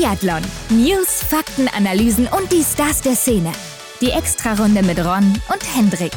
Biathlon. News, Fakten, Analysen und die Stars der Szene. Die Extrarunde mit Ron und Hendrik.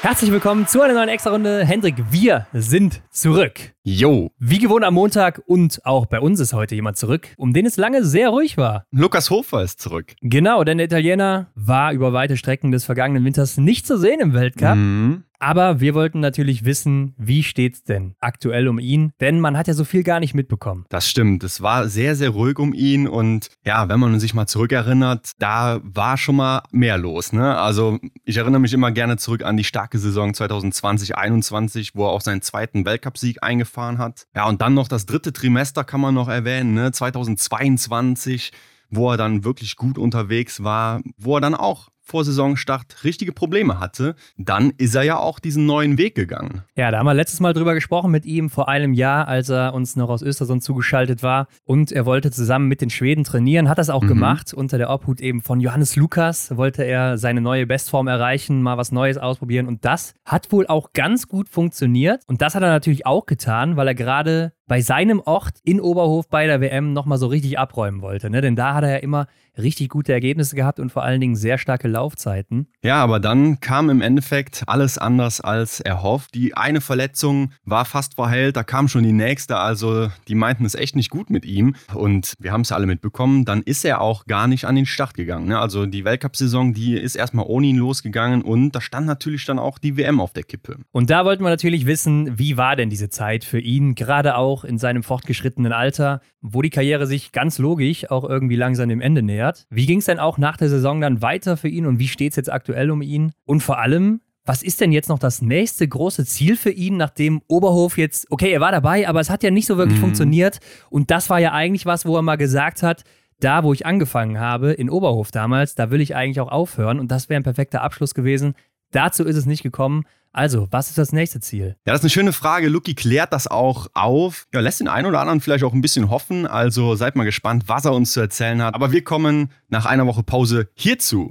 Herzlich willkommen zu einer neuen Extra-Runde. Hendrik, wir sind zurück. Jo. Wie gewohnt am Montag und auch bei uns ist heute jemand zurück, um den es lange sehr ruhig war. Lukas Hofer ist zurück. Genau, denn der Italiener war über weite Strecken des vergangenen Winters nicht zu sehen im Weltcup. Mhm. Aber wir wollten natürlich wissen, wie steht's denn aktuell um ihn? Denn man hat ja so viel gar nicht mitbekommen. Das stimmt. Es war sehr, sehr ruhig um ihn. Und ja, wenn man sich mal zurückerinnert, da war schon mal mehr los. Ne? Also ich erinnere mich immer gerne zurück an die starke Saison 2020-21, wo er auch seinen zweiten Weltcupsieg eingefahren hat. Ja, und dann noch das dritte Trimester kann man noch erwähnen, ne? 2022 wo er dann wirklich gut unterwegs war, wo er dann auch vor Saisonstart richtige Probleme hatte, dann ist er ja auch diesen neuen Weg gegangen. Ja, da haben wir letztes Mal drüber gesprochen mit ihm vor einem Jahr, als er uns noch aus Östersund zugeschaltet war. Und er wollte zusammen mit den Schweden trainieren, hat das auch Mhm. gemacht. Unter der Obhut eben von Johannes Lukas wollte er seine neue Bestform erreichen, mal was Neues ausprobieren. Und das hat wohl auch ganz gut funktioniert. Und das hat er natürlich auch getan, weil er gerade bei seinem Ort in Oberhof bei der WM nochmal so richtig abräumen wollte. Ne? Denn da hat er ja immer richtig gute Ergebnisse gehabt und vor allen Dingen sehr starke Laufzeiten. Ja, aber dann kam im Endeffekt alles anders als erhofft. Die eine Verletzung war fast verheilt, da kam schon die nächste, also die meinten es echt nicht gut mit ihm. Und wir haben es alle mitbekommen, dann ist er auch gar nicht an den Start gegangen. Ne? Also die Weltcup-Saison, die ist erstmal ohne ihn losgegangen und da stand natürlich dann auch die WM auf der Kippe. Und da wollten wir natürlich wissen, wie war denn diese Zeit für ihn, gerade auch in seinem fortgeschrittenen Alter, wo die Karriere sich ganz logisch auch irgendwie langsam dem Ende nähert. Wie ging es denn auch nach der Saison dann weiter für ihn und wie steht es jetzt aktuell um ihn? Und vor allem, was ist denn jetzt noch das nächste große Ziel für ihn, nachdem Oberhof jetzt, okay, er war dabei, aber es hat ja nicht so wirklich Mhm. funktioniert. Und das war ja eigentlich was, wo er mal gesagt hat, da, wo ich angefangen habe, in Oberhof damals, da will ich eigentlich auch aufhören. Und das wäre ein perfekter Abschluss gewesen. Dazu ist es nicht gekommen. Also, was ist das nächste Ziel? Ja, das ist eine schöne Frage. Lucky klärt das auch auf. Ja, lässt den einen oder anderen vielleicht auch ein bisschen hoffen. Also seid mal gespannt, was er uns zu erzählen hat. Aber wir kommen nach einer Woche Pause hierzu.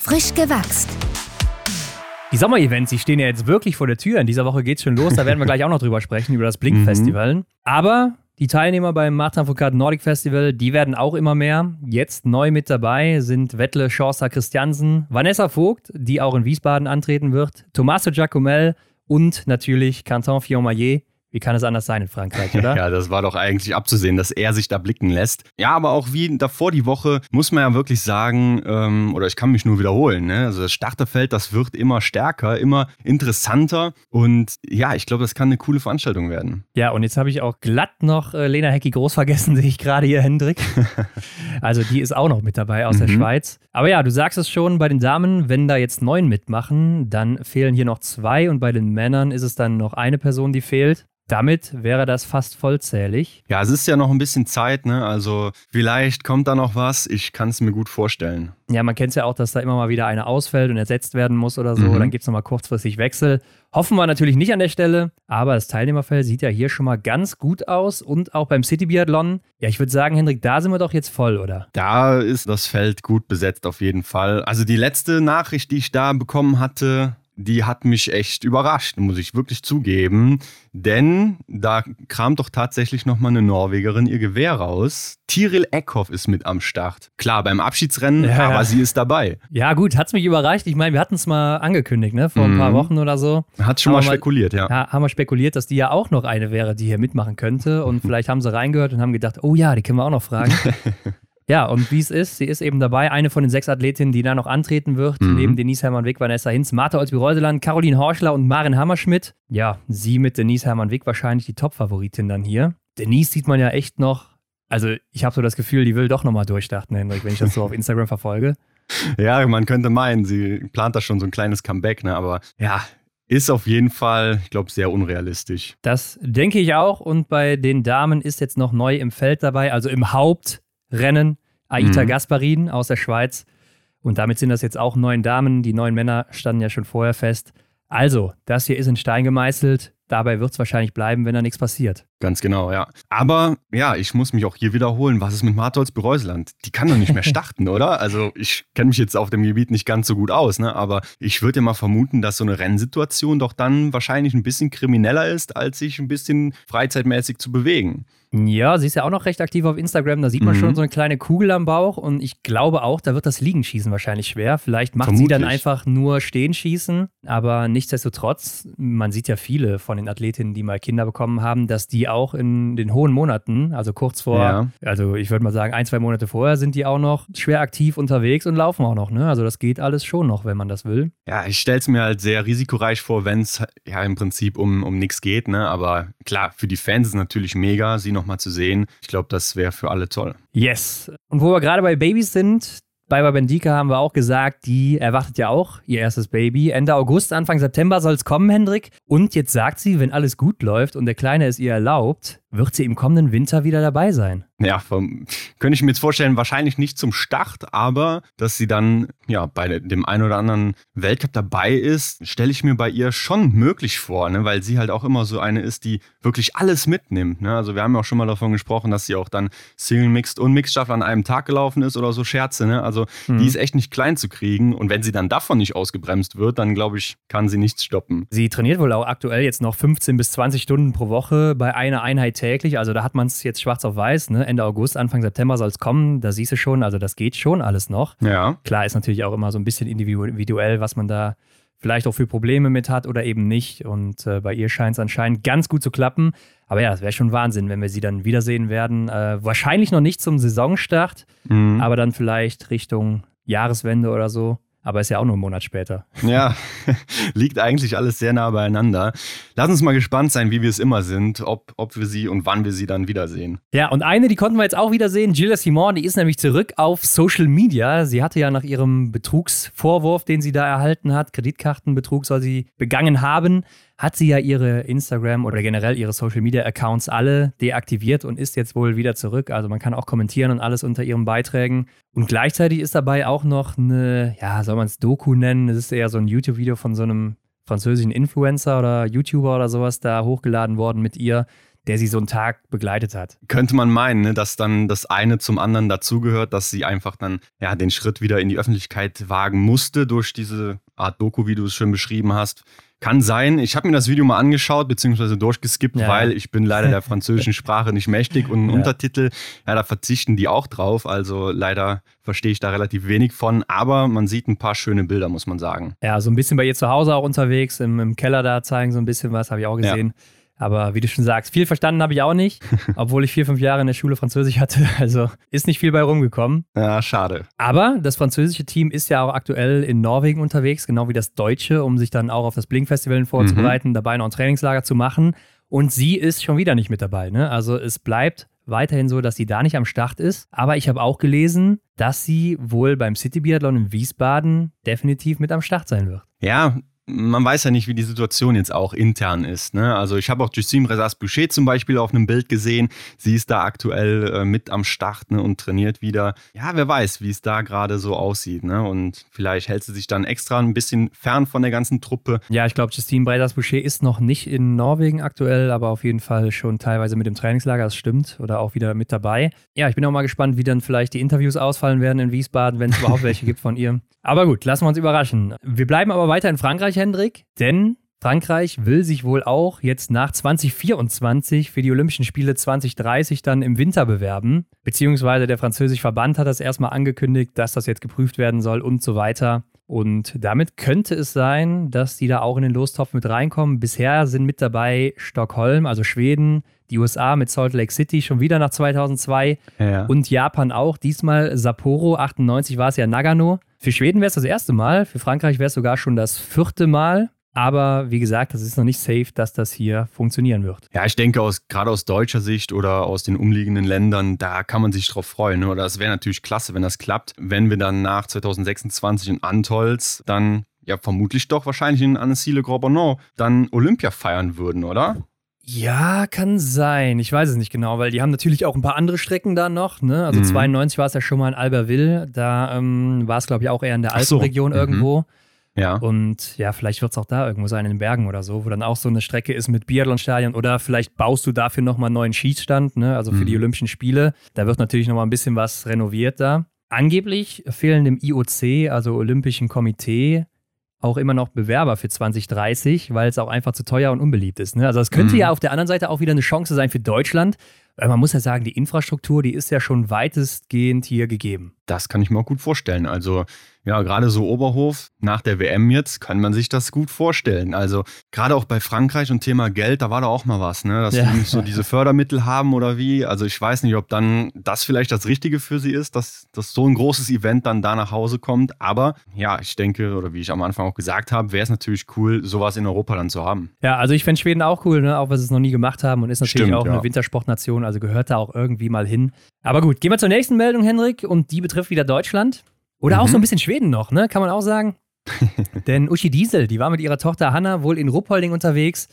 Frisch gewachst. Die Sommerevents, die stehen ja jetzt wirklich vor der Tür. In dieser Woche geht's schon los. Da werden wir gleich auch noch drüber sprechen, über das Blink-Festival. Aber die Teilnehmer beim Martin Nordic Festival, die werden auch immer mehr. Jetzt neu mit dabei sind Wettle Schorster Christiansen, Vanessa Vogt, die auch in Wiesbaden antreten wird, Tommaso Giacomel und natürlich Canton Fillon-Maillet. Wie kann es anders sein in Frankreich, oder? Ja, das war doch eigentlich abzusehen, dass er sich da blicken lässt. Ja, aber auch wie davor die Woche muss man ja wirklich sagen, ähm, oder ich kann mich nur wiederholen, ne? also das Starterfeld, das wird immer stärker, immer interessanter und ja, ich glaube, das kann eine coole Veranstaltung werden. Ja, und jetzt habe ich auch glatt noch äh, Lena Hecki groß vergessen, sehe ich gerade hier, Hendrik. also die ist auch noch mit dabei aus der Mhm. Schweiz. Aber ja, du sagst es schon, bei den Damen, wenn da jetzt neun mitmachen, dann fehlen hier noch zwei und bei den Männern ist es dann noch eine Person, die fehlt. Damit wäre das fast vollzählig. Ja, es ist ja noch ein bisschen Zeit, ne? Also vielleicht kommt da noch was. Ich kann es mir gut vorstellen. Ja, man kennt es ja auch, dass da immer mal wieder eine ausfällt und ersetzt werden muss oder so. Mhm. Dann gibt es nochmal kurzfristig Wechsel. Hoffen wir natürlich nicht an der Stelle, aber das Teilnehmerfeld sieht ja hier schon mal ganz gut aus und auch beim City Biathlon. Ja, ich würde sagen, Hendrik, da sind wir doch jetzt voll, oder? Da ist das Feld gut besetzt auf jeden Fall. Also die letzte Nachricht, die ich da bekommen hatte, die hat mich echt überrascht, muss ich wirklich zugeben. Denn da kramt doch tatsächlich nochmal eine Norwegerin ihr Gewehr raus. Tiril Eckhoff ist mit am Start. Klar, beim Abschiedsrennen, Ja. aber sie ist dabei. Ja, gut, hat's mich überreicht. Ich meine, wir hatten es mal angekündigt, ne? Vor ein paar Mhm. Wochen oder so. Hat schon mal mal- spekuliert, ja. Ja, haben wir spekuliert, dass die ja auch noch eine wäre, die hier mitmachen könnte. Und vielleicht haben sie reingehört und haben gedacht, oh ja, die können wir auch noch fragen. ja, und wie es ist, sie ist eben dabei, eine von den sechs Athletinnen, die da noch antreten wird, Mhm. neben Denise Hermann-Wick, Vanessa Hinz, Martha Olsby-Reuseland, Caroline Horschler und Maren Hammerschmidt. Ja, sie mit Denise Hermann-Wick wahrscheinlich die Top-Favoritin dann hier. Denise sieht man ja echt noch, also ich habe so das Gefühl, die will doch nochmal durchstarten, Hendrik, wenn ich das so auf Instagram verfolge. Ja, man könnte meinen, sie plant da schon so ein kleines Comeback, ne? Aber ja, ist auf jeden Fall, ich glaube, sehr unrealistisch. Das denke ich auch. Und bei den Damen ist jetzt noch neu im Feld dabei, also im Hauptrennen, Aita Mhm. Gasparin aus der Schweiz. Und damit sind das jetzt auch neun Damen. Die neun Männer standen ja schon vorher fest. Also, das hier ist in Stein gemeißelt. Dabei wird es wahrscheinlich bleiben, wenn da nichts passiert. Ganz genau, ja. Aber ja, ich muss mich auch hier wiederholen. Was ist mit Martholz Bereuseland? Die kann doch nicht mehr starten, oder? Also ich kenne mich jetzt auf dem Gebiet nicht ganz so gut aus, ne? aber ich würde ja mal vermuten, dass so eine Rennsituation doch dann wahrscheinlich ein bisschen krimineller ist, als sich ein bisschen freizeitmäßig zu bewegen. Ja, sie ist ja auch noch recht aktiv auf Instagram. Da sieht man mhm. schon so eine kleine Kugel am Bauch. Und ich glaube auch, da wird das Liegenschießen wahrscheinlich schwer. Vielleicht macht Vermutlich. sie dann einfach nur Stehenschießen. Aber nichtsdestotrotz, man sieht ja viele von den Athletinnen, die mal Kinder bekommen haben, dass die auch in den hohen Monaten, also kurz vor, ja. also ich würde mal sagen, ein, zwei Monate vorher, sind die auch noch schwer aktiv unterwegs und laufen auch noch. Ne? Also das geht alles schon noch, wenn man das will. Ja, ich stelle es mir halt sehr risikoreich vor, wenn es ja im Prinzip um, um nichts geht. Ne? Aber klar, für die Fans ist es natürlich mega, sie noch nochmal zu sehen. Ich glaube, das wäre für alle toll. Yes. Und wo wir gerade bei Babys sind, bei Babendika haben wir auch gesagt, die erwartet ja auch ihr erstes Baby. Ende August, Anfang September soll es kommen, Hendrik. Und jetzt sagt sie, wenn alles gut läuft und der Kleine es ihr erlaubt, wird sie im kommenden Winter wieder dabei sein. Ja, vom, könnte ich mir jetzt vorstellen, wahrscheinlich nicht zum Start, aber dass sie dann ja bei dem einen oder anderen Weltcup dabei ist, stelle ich mir bei ihr schon möglich vor, ne? weil sie halt auch immer so eine ist, die wirklich alles mitnimmt. Ne? Also wir haben ja auch schon mal davon gesprochen, dass sie auch dann Single Mixed und Mixed Staffel an einem Tag gelaufen ist oder so Scherze. Ne? Also mhm. die ist echt nicht klein zu kriegen und wenn sie dann davon nicht ausgebremst wird, dann glaube ich, kann sie nichts stoppen. Sie trainiert wohl auch aktuell jetzt noch 15 bis 20 Stunden pro Woche bei einer Einheit täglich. Also da hat man es jetzt schwarz auf weiß. Ne? Ende August, Anfang September soll es kommen. Da siehst du schon, also das geht schon alles noch. Ja. Klar ist natürlich auch immer so ein bisschen individuell, was man da vielleicht auch für Probleme mit hat oder eben nicht. Und äh, bei ihr scheint es anscheinend ganz gut zu klappen. Aber ja, das wäre schon Wahnsinn, wenn wir sie dann wiedersehen werden. Äh, wahrscheinlich noch nicht zum Saisonstart, mhm. aber dann vielleicht Richtung Jahreswende oder so. Aber ist ja auch nur einen Monat später. Ja, liegt eigentlich alles sehr nah beieinander. Lass uns mal gespannt sein, wie wir es immer sind, ob, ob wir sie und wann wir sie dann wiedersehen. Ja, und eine, die konnten wir jetzt auch wiedersehen, Gilles Simon, die ist nämlich zurück auf Social Media. Sie hatte ja nach ihrem Betrugsvorwurf, den sie da erhalten hat, Kreditkartenbetrug soll sie begangen haben, hat sie ja ihre Instagram oder generell ihre Social Media Accounts alle deaktiviert und ist jetzt wohl wieder zurück. Also man kann auch kommentieren und alles unter ihren Beiträgen. Und gleichzeitig ist dabei auch noch eine, ja, soll man es Doku nennen? Es ist eher so ein YouTube-Video von so einem französischen Influencer oder YouTuber oder sowas da hochgeladen worden mit ihr, der sie so einen Tag begleitet hat. Könnte man meinen, ne, dass dann das eine zum anderen dazugehört, dass sie einfach dann ja den Schritt wieder in die Öffentlichkeit wagen musste durch diese Art Doku, wie du es schön beschrieben hast. Kann sein. Ich habe mir das Video mal angeschaut, beziehungsweise durchgeskippt, ja. weil ich bin leider der französischen Sprache nicht mächtig und ja. Untertitel, ja, da verzichten die auch drauf. Also leider verstehe ich da relativ wenig von, aber man sieht ein paar schöne Bilder, muss man sagen. Ja, so ein bisschen bei ihr zu Hause auch unterwegs, im, im Keller da zeigen so ein bisschen was, habe ich auch gesehen. Ja. Aber wie du schon sagst, viel verstanden habe ich auch nicht, obwohl ich vier, fünf Jahre in der Schule Französisch hatte. Also ist nicht viel bei rumgekommen. Ja, schade. Aber das französische Team ist ja auch aktuell in Norwegen unterwegs, genau wie das deutsche, um sich dann auch auf das Blink-Festival vorzubereiten, mhm. dabei noch ein Trainingslager zu machen. Und sie ist schon wieder nicht mit dabei. Ne? Also es bleibt weiterhin so, dass sie da nicht am Start ist. Aber ich habe auch gelesen, dass sie wohl beim City Biathlon in Wiesbaden definitiv mit am Start sein wird. Ja, man weiß ja nicht, wie die Situation jetzt auch intern ist. Ne? Also ich habe auch Justine Resas-Boucher zum Beispiel auf einem Bild gesehen. Sie ist da aktuell äh, mit am Start ne, und trainiert wieder. Ja, wer weiß, wie es da gerade so aussieht. Ne? Und vielleicht hält sie sich dann extra ein bisschen fern von der ganzen Truppe. Ja, ich glaube, Justine Resas-Boucher ist noch nicht in Norwegen aktuell, aber auf jeden Fall schon teilweise mit dem Trainingslager, das stimmt. Oder auch wieder mit dabei. Ja, ich bin auch mal gespannt, wie dann vielleicht die Interviews ausfallen werden in Wiesbaden, wenn es überhaupt welche gibt von ihr. Aber gut, lassen wir uns überraschen. Wir bleiben aber weiter in Frankreich, Hendrik, denn Frankreich will sich wohl auch jetzt nach 2024 für die Olympischen Spiele 2030 dann im Winter bewerben. Beziehungsweise der französische Verband hat das erstmal angekündigt, dass das jetzt geprüft werden soll und so weiter. Und damit könnte es sein, dass die da auch in den Lostopf mit reinkommen. Bisher sind mit dabei Stockholm, also Schweden, die USA mit Salt Lake City schon wieder nach 2002 ja. und Japan auch. Diesmal Sapporo, 98 war es ja Nagano. Für Schweden wäre es das erste Mal, für Frankreich wäre es sogar schon das vierte Mal. Aber wie gesagt, das ist noch nicht safe, dass das hier funktionieren wird. Ja, ich denke, aus, gerade aus deutscher Sicht oder aus den umliegenden Ländern, da kann man sich drauf freuen. Ne? Oder es wäre natürlich klasse, wenn das klappt, wenn wir dann nach 2026 in Antolz dann ja vermutlich doch wahrscheinlich in Annecy Grand Bonnot dann Olympia feiern würden, oder? Ja, kann sein. Ich weiß es nicht genau, weil die haben natürlich auch ein paar andere Strecken da noch. Ne? Also mhm. 92 war es ja schon mal in Albertville. Da ähm, war es, glaube ich, auch eher in der Alpenregion so. mhm. irgendwo. Ja. Und ja, vielleicht wird es auch da irgendwo sein in den Bergen oder so, wo dann auch so eine Strecke ist mit Biathlonstadion oder vielleicht baust du dafür nochmal einen neuen Schießstand, ne? also für mhm. die Olympischen Spiele. Da wird natürlich nochmal ein bisschen was renoviert da. Angeblich fehlen dem IOC, also Olympischen Komitee, auch immer noch Bewerber für 2030, weil es auch einfach zu teuer und unbeliebt ist. Ne? Also es könnte mhm. ja auf der anderen Seite auch wieder eine Chance sein für Deutschland, weil man muss ja sagen, die Infrastruktur, die ist ja schon weitestgehend hier gegeben. Das kann ich mir auch gut vorstellen. Also ja, gerade so Oberhof nach der WM jetzt kann man sich das gut vorstellen. Also gerade auch bei Frankreich und Thema Geld, da war da auch mal was, ne? dass ja. die so diese Fördermittel haben oder wie. Also ich weiß nicht, ob dann das vielleicht das Richtige für sie ist, dass, dass so ein großes Event dann da nach Hause kommt. Aber ja, ich denke, oder wie ich am Anfang auch gesagt habe, wäre es natürlich cool, sowas in Europa dann zu haben. Ja, also ich fände Schweden auch cool, ne? auch weil sie es noch nie gemacht haben und ist natürlich Stimmt, auch ja. eine Wintersportnation, also gehört da auch irgendwie mal hin. Aber gut, gehen wir zur nächsten Meldung, Henrik, und die betrifft wieder Deutschland. Oder mhm. auch so ein mhm. bisschen Schweden noch, ne? Kann man auch sagen. Denn Uschi Diesel, die war mit ihrer Tochter Hanna wohl in Ruppolding unterwegs.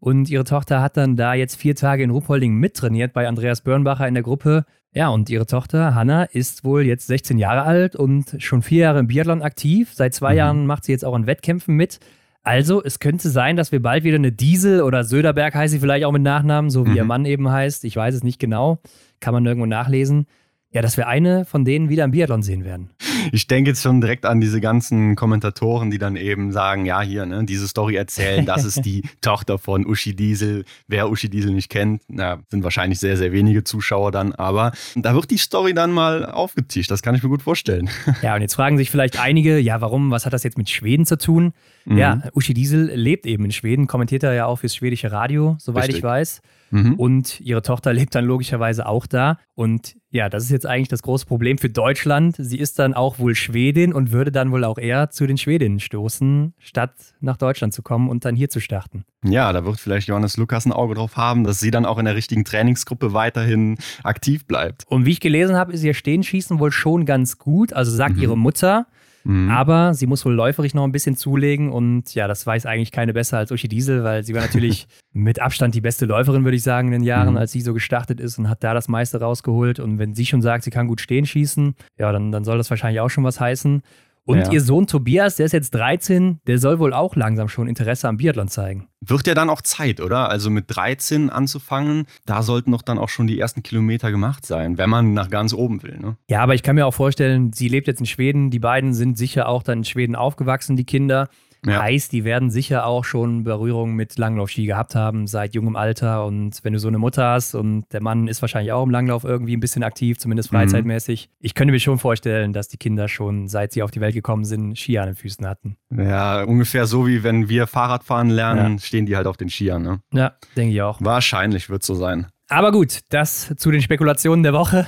Und ihre Tochter hat dann da jetzt vier Tage in Ruppolding mittrainiert bei Andreas Börnbacher in der Gruppe. Ja, und ihre Tochter Hanna ist wohl jetzt 16 Jahre alt und schon vier Jahre im Biathlon aktiv. Seit zwei mhm. Jahren macht sie jetzt auch in Wettkämpfen mit. Also, es könnte sein, dass wir bald wieder eine Diesel oder Söderberg heißt sie vielleicht auch mit Nachnamen, so wie mhm. ihr Mann eben heißt. Ich weiß es nicht genau. Kann man nirgendwo nachlesen. Ja, dass wir eine von denen wieder im Biathlon sehen werden. Ich denke jetzt schon direkt an diese ganzen Kommentatoren, die dann eben sagen, ja, hier, ne, diese Story erzählen, das ist die Tochter von Uschi Diesel. Wer Uschi Diesel nicht kennt, na, sind wahrscheinlich sehr, sehr wenige Zuschauer dann, aber da wird die Story dann mal aufgetischt, das kann ich mir gut vorstellen. Ja, und jetzt fragen sich vielleicht einige, ja, warum, was hat das jetzt mit Schweden zu tun? Mhm. Ja, Uschi Diesel lebt eben in Schweden, kommentiert er ja auch fürs schwedische Radio, soweit Richtig. ich weiß. Mhm. Und ihre Tochter lebt dann logischerweise auch da. Und ja, das ist jetzt eigentlich das große Problem für Deutschland. Sie ist dann auch wohl Schwedin und würde dann wohl auch eher zu den Schwedinnen stoßen, statt nach Deutschland zu kommen und dann hier zu starten. Ja, da wird vielleicht Johannes Lukas ein Auge drauf haben, dass sie dann auch in der richtigen Trainingsgruppe weiterhin aktiv bleibt. Und wie ich gelesen habe, ist ihr Stehenschießen wohl schon ganz gut. Also sagt mhm. ihre Mutter, Mhm. Aber sie muss wohl läuferig noch ein bisschen zulegen und ja, das weiß eigentlich keine besser als Uschi Diesel, weil sie war natürlich mit Abstand die beste Läuferin, würde ich sagen, in den Jahren, mhm. als sie so gestartet ist und hat da das meiste rausgeholt. Und wenn sie schon sagt, sie kann gut stehen schießen, ja, dann, dann soll das wahrscheinlich auch schon was heißen. Und ja. ihr Sohn Tobias, der ist jetzt 13, der soll wohl auch langsam schon Interesse am Biathlon zeigen. Wird ja dann auch Zeit, oder? Also mit 13 anzufangen, da sollten doch dann auch schon die ersten Kilometer gemacht sein, wenn man nach ganz oben will. Ne? Ja, aber ich kann mir auch vorstellen, sie lebt jetzt in Schweden, die beiden sind sicher auch dann in Schweden aufgewachsen, die Kinder. Ja. Heißt, die werden sicher auch schon Berührung mit Langlaufski gehabt haben seit jungem Alter. Und wenn du so eine Mutter hast und der Mann ist wahrscheinlich auch im Langlauf irgendwie ein bisschen aktiv, zumindest mhm. freizeitmäßig, mhm. ich könnte mir schon vorstellen, dass die Kinder schon, seit sie auf die Welt gekommen sind, Ski an den Füßen hatten. Ja, ungefähr so wie wenn wir Fahrradfahren lernen, ja. stehen die halt auf den Skiern. Ne? Ja, denke ich auch. Wahrscheinlich wird es so sein. Aber gut, das zu den Spekulationen der Woche.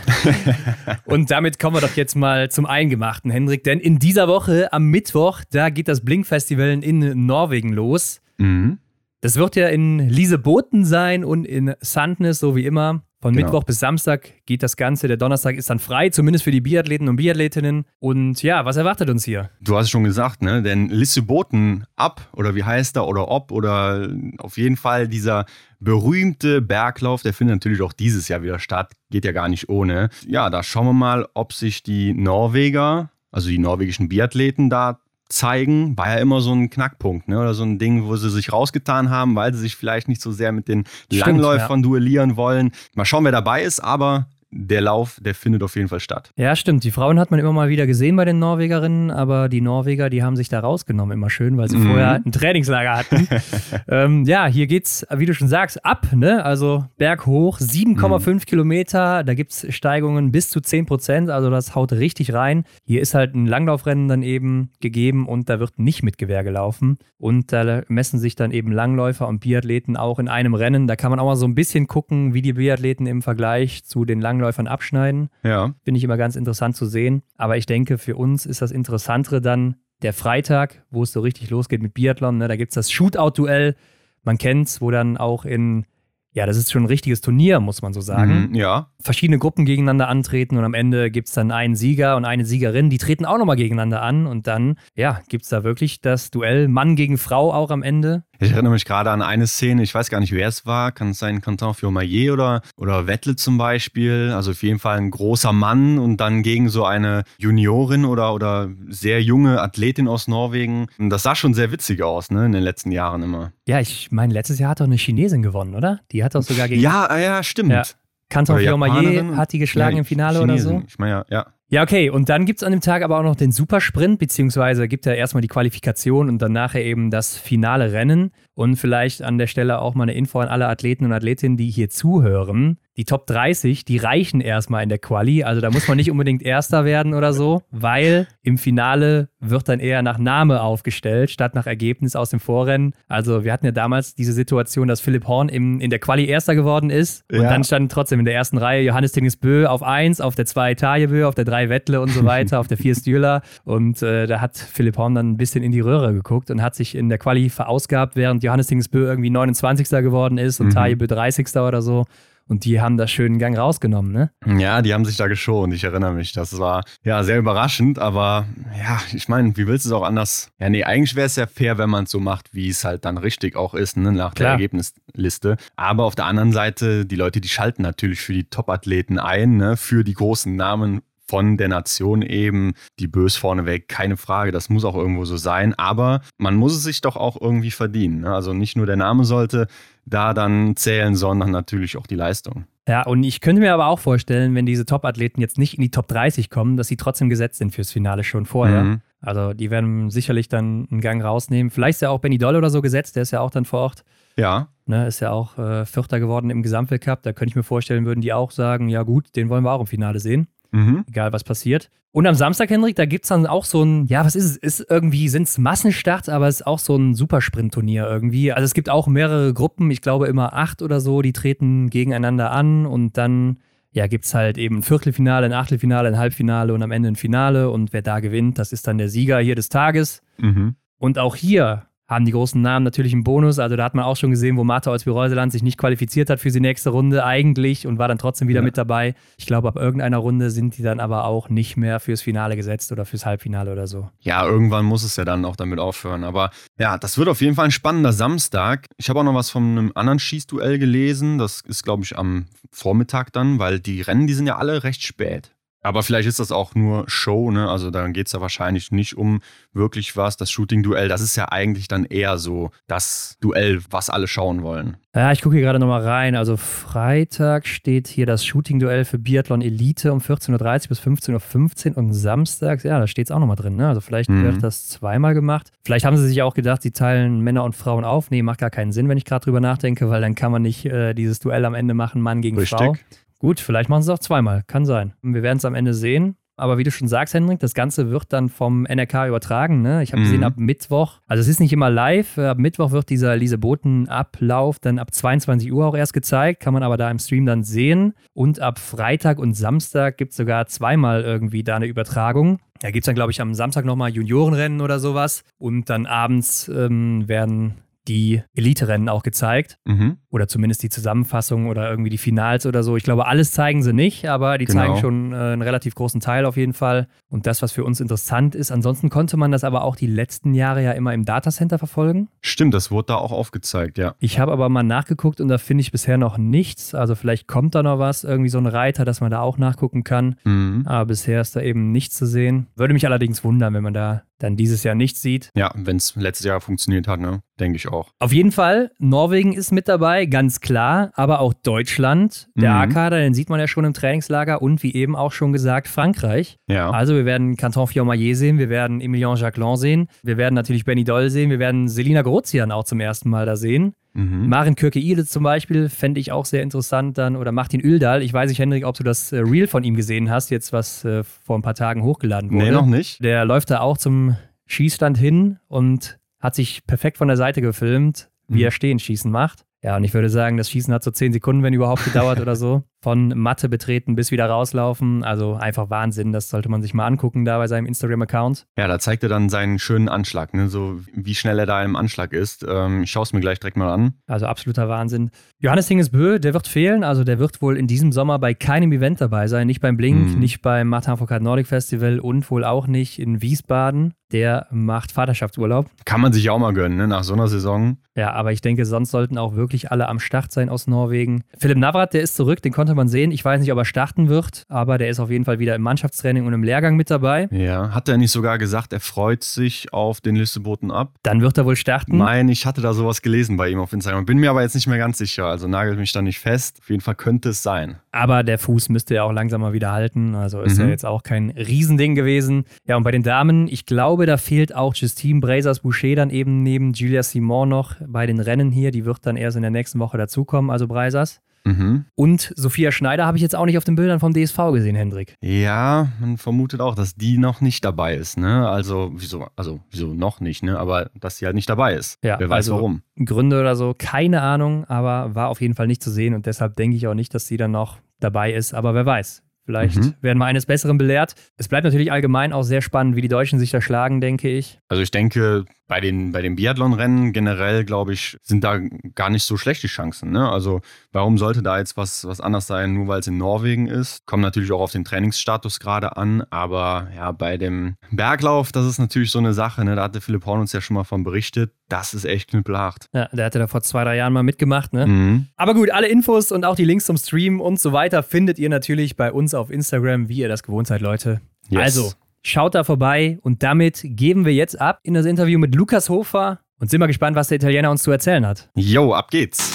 Und damit kommen wir doch jetzt mal zum Eingemachten, Hendrik. Denn in dieser Woche, am Mittwoch, da geht das Blink-Festival in Norwegen los. Mhm. Das wird ja in Liseboten sein und in Sandnes, so wie immer. Von genau. Mittwoch bis Samstag geht das Ganze. Der Donnerstag ist dann frei, zumindest für die Biathleten und Biathletinnen. Und ja, was erwartet uns hier? Du hast es schon gesagt, ne? Denn Lisseboten ab, oder wie heißt er, oder ob, oder auf jeden Fall dieser berühmte Berglauf, der findet natürlich auch dieses Jahr wieder statt. Geht ja gar nicht ohne. Ja, da schauen wir mal, ob sich die Norweger, also die norwegischen Biathleten, da zeigen, war ja immer so ein Knackpunkt, ne? Oder so ein Ding, wo sie sich rausgetan haben, weil sie sich vielleicht nicht so sehr mit den Langläufern ja. duellieren wollen. Mal schauen, wer dabei ist, aber der Lauf, der findet auf jeden Fall statt. Ja, stimmt. Die Frauen hat man immer mal wieder gesehen bei den Norwegerinnen, aber die Norweger, die haben sich da rausgenommen, immer schön, weil sie mhm. vorher ein Trainingslager hatten. ähm, ja, hier geht's, wie du schon sagst, ab, ne? Also berghoch, 7,5 mhm. Kilometer, da gibt's Steigungen bis zu 10 Prozent, also das haut richtig rein. Hier ist halt ein Langlaufrennen dann eben gegeben und da wird nicht mit Gewehr gelaufen. Und da messen sich dann eben Langläufer und Biathleten auch in einem Rennen. Da kann man auch mal so ein bisschen gucken, wie die Biathleten im Vergleich zu den Langläufern Langläufern abschneiden. Ja. Finde ich immer ganz interessant zu sehen. Aber ich denke, für uns ist das Interessantere dann der Freitag, wo es so richtig losgeht mit Biathlon. Ne? Da gibt es das Shootout-Duell. Man kennt es, wo dann auch in, ja, das ist schon ein richtiges Turnier, muss man so sagen. Mhm, ja. Verschiedene Gruppen gegeneinander antreten und am Ende gibt es dann einen Sieger und eine Siegerin, die treten auch nochmal gegeneinander an und dann, ja, gibt es da wirklich das Duell Mann gegen Frau auch am Ende. Ich erinnere mich gerade an eine Szene, ich weiß gar nicht, wer es war. Kann es sein Quentin Fiormaillet oder, oder Wettle zum Beispiel? Also auf jeden Fall ein großer Mann und dann gegen so eine Juniorin oder, oder sehr junge Athletin aus Norwegen. Das sah schon sehr witzig aus, ne, in den letzten Jahren immer. Ja, ich meine, letztes Jahr hat doch eine Chinesin gewonnen, oder? Die hat doch sogar gegen. Ja, ja, stimmt. Ja. Canton Fiormaillet hat die geschlagen ja, im Finale Chinesin. oder so. Ich meine, ja, ja. Ja, okay. Und dann gibt es an dem Tag aber auch noch den Supersprint, beziehungsweise gibt ja erstmal die Qualifikation und dann nachher eben das finale Rennen. Und vielleicht an der Stelle auch mal eine Info an alle Athleten und Athletinnen, die hier zuhören. Die Top 30, die reichen erstmal in der Quali. Also da muss man nicht unbedingt Erster werden oder so, weil im Finale wird dann eher nach Name aufgestellt, statt nach Ergebnis aus dem Vorrennen. Also wir hatten ja damals diese Situation, dass Philipp Horn im, in der Quali Erster geworden ist. Und ja. dann standen trotzdem in der ersten Reihe Johannes Tingesbö auf 1, auf der 2 Tajebö, auf der 3 Wettle und so weiter, auf der 4 Stühler. Und äh, da hat Philipp Horn dann ein bisschen in die Röhre geguckt und hat sich in der Quali verausgabt, während Johannes Tingsbö irgendwie 29. geworden ist und mhm. Tajebö 30. oder so. Und die haben da schön einen Gang rausgenommen, ne? Ja, die haben sich da geschont. Ich erinnere mich. Das war ja sehr überraschend, aber ja, ich meine, wie willst du es auch anders? Ja, nee, eigentlich wäre es ja fair, wenn man es so macht, wie es halt dann richtig auch ist, ne, nach Klar. der Ergebnisliste. Aber auf der anderen Seite, die Leute, die schalten natürlich für die Top-Athleten ein, ne, für die großen Namen von der Nation eben, die Bös vorneweg, keine Frage, das muss auch irgendwo so sein, aber man muss es sich doch auch irgendwie verdienen. Ne? Also nicht nur der Name sollte da dann zählen, sondern natürlich auch die Leistung. Ja, und ich könnte mir aber auch vorstellen, wenn diese Top-Athleten jetzt nicht in die Top 30 kommen, dass sie trotzdem gesetzt sind fürs Finale schon vorher. Mhm. Also die werden sicherlich dann einen Gang rausnehmen. Vielleicht ist ja auch Benny Doll oder so gesetzt, der ist ja auch dann vor Ort. Ja. Ne, ist ja auch äh, Vierter geworden im Gesamtweltcup. Da könnte ich mir vorstellen, würden die auch sagen, ja gut, den wollen wir auch im Finale sehen. Mhm. Egal, was passiert. Und am Samstag, Henrik, da gibt es dann auch so ein, ja, was ist es? Ist irgendwie, sind es Massenstarts, aber es ist auch so ein Supersprint-Turnier irgendwie. Also es gibt auch mehrere Gruppen, ich glaube immer acht oder so, die treten gegeneinander an und dann, ja, gibt es halt eben ein Viertelfinale, ein Achtelfinale, ein Halbfinale und am Ende ein Finale. Und wer da gewinnt, das ist dann der Sieger hier des Tages. Mhm. Und auch hier haben die großen Namen natürlich einen Bonus. Also da hat man auch schon gesehen, wo Martha Olsby-Reuseland sich nicht qualifiziert hat für die nächste Runde eigentlich und war dann trotzdem wieder ja. mit dabei. Ich glaube, ab irgendeiner Runde sind die dann aber auch nicht mehr fürs Finale gesetzt oder fürs Halbfinale oder so. Ja, irgendwann muss es ja dann auch damit aufhören. Aber ja, das wird auf jeden Fall ein spannender Samstag. Ich habe auch noch was von einem anderen Schießduell gelesen. Das ist, glaube ich, am Vormittag dann, weil die Rennen, die sind ja alle recht spät. Aber vielleicht ist das auch nur Show, ne? Also dann geht es ja wahrscheinlich nicht um wirklich was. Das Shooting-Duell, das ist ja eigentlich dann eher so das Duell, was alle schauen wollen. Ja, ich gucke hier gerade nochmal rein. Also Freitag steht hier das Shooting-Duell für Biathlon Elite um 14.30 Uhr bis 15.15 Uhr und samstags, ja, da steht es auch nochmal drin. Ne? Also vielleicht mhm. wird das zweimal gemacht. Vielleicht haben sie sich auch gedacht, sie teilen Männer und Frauen auf. Nee, macht gar keinen Sinn, wenn ich gerade drüber nachdenke, weil dann kann man nicht äh, dieses Duell am Ende machen, Mann gegen Richtig. Frau. Gut, vielleicht machen sie es auch zweimal. Kann sein. Wir werden es am Ende sehen. Aber wie du schon sagst, Hendrik, das Ganze wird dann vom NRK übertragen. Ne? Ich habe mhm. gesehen, ab Mittwoch, also es ist nicht immer live, ab Mittwoch wird dieser Lise-Boten-Ablauf dann ab 22 Uhr auch erst gezeigt, kann man aber da im Stream dann sehen. Und ab Freitag und Samstag gibt es sogar zweimal irgendwie da eine Übertragung. Da gibt es dann, glaube ich, am Samstag nochmal Juniorenrennen oder sowas. Und dann abends ähm, werden die Elite-Rennen auch gezeigt. Mhm. Oder zumindest die Zusammenfassung oder irgendwie die Finals oder so. Ich glaube, alles zeigen sie nicht, aber die genau. zeigen schon äh, einen relativ großen Teil auf jeden Fall. Und das, was für uns interessant ist. Ansonsten konnte man das aber auch die letzten Jahre ja immer im Datacenter verfolgen. Stimmt, das wurde da auch aufgezeigt, ja. Ich habe aber mal nachgeguckt und da finde ich bisher noch nichts. Also vielleicht kommt da noch was, irgendwie so ein Reiter, dass man da auch nachgucken kann. Mhm. Aber bisher ist da eben nichts zu sehen. Würde mich allerdings wundern, wenn man da dann dieses Jahr nichts sieht. Ja, wenn es letztes Jahr funktioniert hat, ne? Denke ich auch. Auf jeden Fall, Norwegen ist mit dabei, ganz klar, aber auch Deutschland. Der mhm. A-Kader, den sieht man ja schon im Trainingslager und wie eben auch schon gesagt, Frankreich. Ja. Also wir werden Canton Fiormaillet sehen, wir werden Emilien Jacquelin sehen, wir werden natürlich Benny Doll sehen, wir werden Selina Grozian auch zum ersten Mal da sehen. Mhm. Maren Kürke-Ile zum Beispiel fände ich auch sehr interessant dann. Oder Martin Üldal. Ich weiß nicht, Hendrik, ob du das äh, Reel von ihm gesehen hast, jetzt was äh, vor ein paar Tagen hochgeladen wurde. Nee, noch nicht. Der läuft da auch zum Schießstand hin und hat sich perfekt von der Seite gefilmt, wie mhm. er Stehen schießen macht. Ja, und ich würde sagen, das Schießen hat so zehn Sekunden, wenn überhaupt, gedauert oder so. Von Matte betreten bis wieder rauslaufen. Also einfach Wahnsinn. Das sollte man sich mal angucken da bei seinem Instagram-Account. Ja, da zeigt er dann seinen schönen Anschlag, ne? so wie schnell er da im Anschlag ist. Ähm, ich schaue es mir gleich direkt mal an. Also absoluter Wahnsinn. Johannes Hingesbö, der wird fehlen. Also der wird wohl in diesem Sommer bei keinem Event dabei sein. Nicht beim Blink, mhm. nicht beim Martin Foucault Nordic Festival und wohl auch nicht in Wiesbaden der macht Vaterschaftsurlaub. Kann man sich auch mal gönnen, ne? nach so einer Saison. Ja, aber ich denke, sonst sollten auch wirklich alle am Start sein aus Norwegen. Philipp Navrat, der ist zurück, den konnte man sehen. Ich weiß nicht, ob er starten wird, aber der ist auf jeden Fall wieder im Mannschaftstraining und im Lehrgang mit dabei. Ja, hat er nicht sogar gesagt, er freut sich auf den Listeboten ab? Dann wird er wohl starten. Nein, ich hatte da sowas gelesen bei ihm auf Instagram. Bin mir aber jetzt nicht mehr ganz sicher, also nagelt mich da nicht fest. Auf jeden Fall könnte es sein. Aber der Fuß müsste ja auch langsam mal wieder halten, also ist mhm. ja jetzt auch kein Riesending gewesen. Ja, und bei den Damen, ich glaube, da fehlt auch Justine Brazers-Boucher dann eben neben Julia Simon noch bei den Rennen hier. Die wird dann erst in der nächsten Woche dazukommen, also Breisers. Mhm. Und Sophia Schneider habe ich jetzt auch nicht auf den Bildern vom DSV gesehen, Hendrik. Ja, man vermutet auch, dass die noch nicht dabei ist. Ne? Also, wieso, also, wieso noch nicht, ne? aber dass sie halt nicht dabei ist. Ja, Wer weiß also warum. Gründe oder so, keine Ahnung, aber war auf jeden Fall nicht zu sehen und deshalb denke ich auch nicht, dass sie dann noch dabei ist. Aber wer weiß, Vielleicht mhm. werden wir eines Besseren belehrt. Es bleibt natürlich allgemein auch sehr spannend, wie die Deutschen sich da schlagen, denke ich. Also ich denke, bei den, bei den Biathlon-Rennen generell, glaube ich, sind da gar nicht so schlecht die Chancen. Ne? Also warum sollte da jetzt was, was anders sein, nur weil es in Norwegen ist? Kommt natürlich auch auf den Trainingsstatus gerade an, aber ja, bei dem Berglauf, das ist natürlich so eine Sache, ne? da hatte Philipp Horn uns ja schon mal von berichtet, das ist echt knüppelhart. Ja, der hatte da vor zwei, drei Jahren mal mitgemacht. Ne? Mhm. Aber gut, alle Infos und auch die Links zum Stream und so weiter findet ihr natürlich bei uns auf Instagram, wie ihr das gewohnt seid, Leute. Yes. Also, Schaut da vorbei und damit geben wir jetzt ab in das Interview mit Lukas Hofer und sind mal gespannt, was der Italiener uns zu erzählen hat. Jo, ab geht's.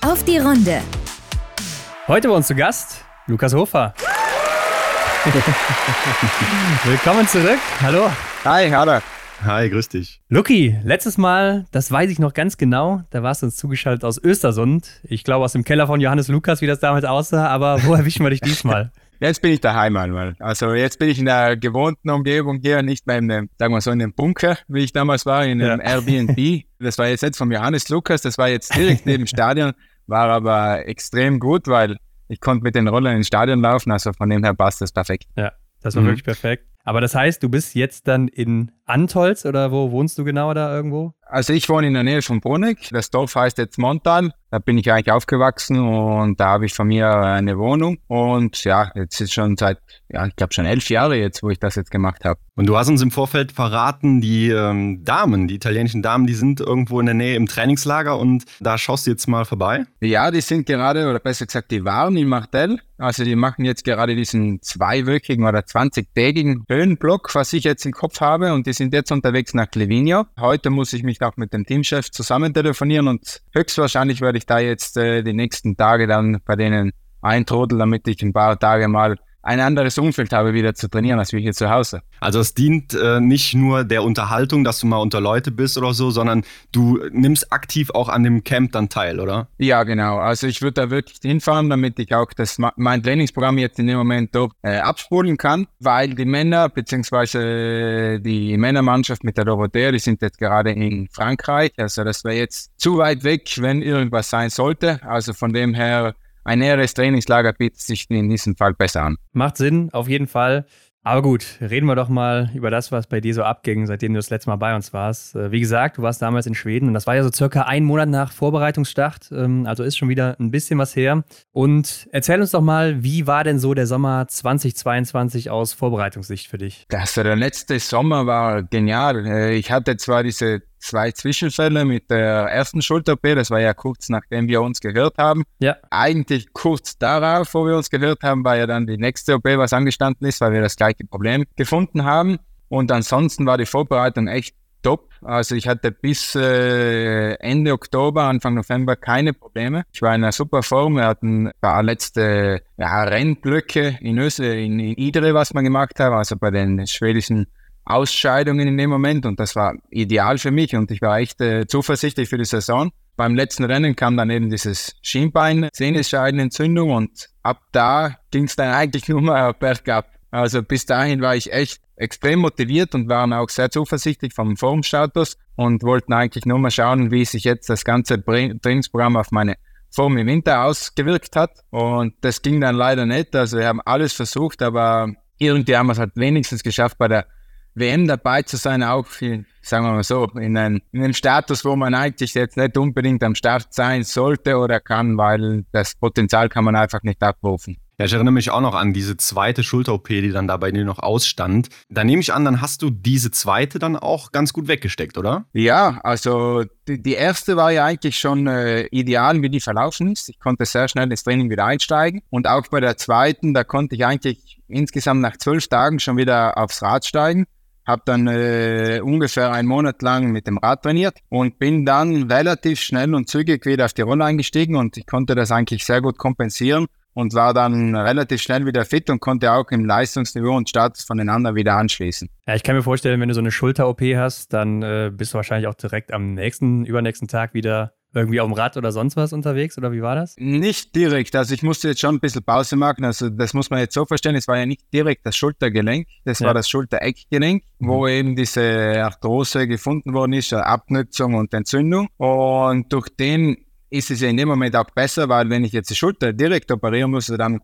Auf die Runde. Heute bei uns zu Gast Lukas Hofer. Willkommen zurück. Hallo. Hi, hallo. Hi, grüß dich. Luki, letztes Mal, das weiß ich noch ganz genau, da warst du uns zugeschaltet aus Östersund. Ich glaube aus dem Keller von Johannes Lukas, wie das damals aussah, aber wo erwischen wir dich diesmal? Jetzt bin ich daheim Manuel. Also jetzt bin ich in der gewohnten Umgebung hier, nicht mehr in dem, sagen wir so, in dem Bunker, wie ich damals war, in einem ja. Airbnb. Das war jetzt nicht von Johannes Lukas, das war jetzt direkt neben dem Stadion, war aber extrem gut, weil ich konnte mit den Rollern ins Stadion laufen, also von dem her passt das perfekt. Ja, das war mhm. wirklich perfekt. Aber das heißt, du bist jetzt dann in Antolz oder wo wohnst du genauer da irgendwo? Also ich wohne in der Nähe von Bruneck. Das Dorf heißt jetzt Montal. Da bin ich eigentlich aufgewachsen und da habe ich von mir eine Wohnung. Und ja, jetzt ist schon seit, ja, ich glaube schon elf Jahre jetzt, wo ich das jetzt gemacht habe. Und du hast uns im Vorfeld verraten, die ähm, Damen, die italienischen Damen, die sind irgendwo in der Nähe im Trainingslager und da schaust du jetzt mal vorbei? Ja, die sind gerade, oder besser gesagt, die waren in Martel. Also die machen jetzt gerade diesen zweiwöchigen oder 20-tägigen Höhenblock, was ich jetzt im Kopf habe. Und die sind jetzt unterwegs nach Livigno. Heute muss ich mich auch mit dem Teamchef zusammen telefonieren und höchstwahrscheinlich werde ich da jetzt äh, die nächsten Tage dann bei denen eintrudeln, damit ich ein paar Tage mal ein anderes Umfeld habe, wieder zu trainieren, als wir hier zu Hause. Also es dient äh, nicht nur der Unterhaltung, dass du mal unter Leute bist oder so, sondern du nimmst aktiv auch an dem Camp dann teil, oder? Ja, genau. Also ich würde da wirklich hinfahren, damit ich auch das, mein Trainingsprogramm jetzt in dem Moment dort äh, abspulen kann, weil die Männer bzw. die Männermannschaft mit der Dorothea, die sind jetzt gerade in Frankreich. Also das wäre jetzt zu weit weg, wenn irgendwas sein sollte. Also von dem her ein näheres Trainingslager bietet sich in diesem Fall besser an. Macht Sinn, auf jeden Fall. Aber gut, reden wir doch mal über das, was bei dir so abging, seitdem du das letzte Mal bei uns warst. Äh, wie gesagt, du warst damals in Schweden und das war ja so circa ein Monat nach Vorbereitungsstart, ähm, also ist schon wieder ein bisschen was her. Und erzähl uns doch mal, wie war denn so der Sommer 2022 aus Vorbereitungssicht für dich? Das, der letzte Sommer war genial. Äh, ich hatte zwar diese zwei Zwischenfälle mit der ersten Schulter-OP. Das war ja kurz nachdem wir uns gehört haben. Ja. Eigentlich kurz darauf, wo wir uns gehört haben, war ja dann die nächste OP, was angestanden ist, weil wir das gleiche Problem gefunden haben. Und ansonsten war die Vorbereitung echt top. Also ich hatte bis äh, Ende Oktober, Anfang November keine Probleme. Ich war in einer super Form. Wir hatten ein paar letzte ja, Rennblöcke in Öse, in, in Idre, was wir gemacht haben, also bei den schwedischen Ausscheidungen in dem Moment und das war ideal für mich und ich war echt äh, zuversichtlich für die Saison. Beim letzten Rennen kam dann eben dieses Schienbein, Sehnenscheidenentzündung und ab da ging es dann eigentlich nur mal bergab. Also bis dahin war ich echt extrem motiviert und waren auch sehr zuversichtlich vom Formstatus und wollten eigentlich nur mal schauen, wie sich jetzt das ganze Trainingsprogramm auf meine vor dem Winter ausgewirkt hat. Und das ging dann leider nicht. Also wir haben alles versucht, aber irgendwie haben wir es halt wenigstens geschafft, bei der WM dabei zu sein, auch sagen wir mal so, in, ein, in einem Status, wo man eigentlich jetzt nicht unbedingt am Start sein sollte oder kann, weil das Potenzial kann man einfach nicht abrufen. Ja, ich erinnere mich auch noch an diese zweite Schulter-OP, die dann da bei dir noch ausstand. Da nehme ich an, dann hast du diese zweite dann auch ganz gut weggesteckt, oder? Ja, also die, die erste war ja eigentlich schon äh, ideal, wie die verlaufen ist. Ich konnte sehr schnell ins Training wieder einsteigen. Und auch bei der zweiten, da konnte ich eigentlich insgesamt nach zwölf Tagen schon wieder aufs Rad steigen habe dann äh, ungefähr einen Monat lang mit dem Rad trainiert und bin dann relativ schnell und zügig wieder auf die Rolle eingestiegen und ich konnte das eigentlich sehr gut kompensieren und war dann relativ schnell wieder fit und konnte auch im Leistungsniveau und Status voneinander wieder anschließen. Ja, ich kann mir vorstellen, wenn du so eine Schulter-OP hast, dann äh, bist du wahrscheinlich auch direkt am nächsten, übernächsten Tag wieder irgendwie auf dem Rad oder sonst was unterwegs oder wie war das? Nicht direkt. Also ich musste jetzt schon ein bisschen Pause machen. Also das muss man jetzt so verstehen. Es war ja nicht direkt das Schultergelenk, das ja. war das Schultereckgelenk, mhm. wo eben diese Arthrose gefunden worden ist, Abnutzung und Entzündung. Und durch den ist es ja in dem Moment auch besser, weil wenn ich jetzt die Schulter direkt operieren muss, dann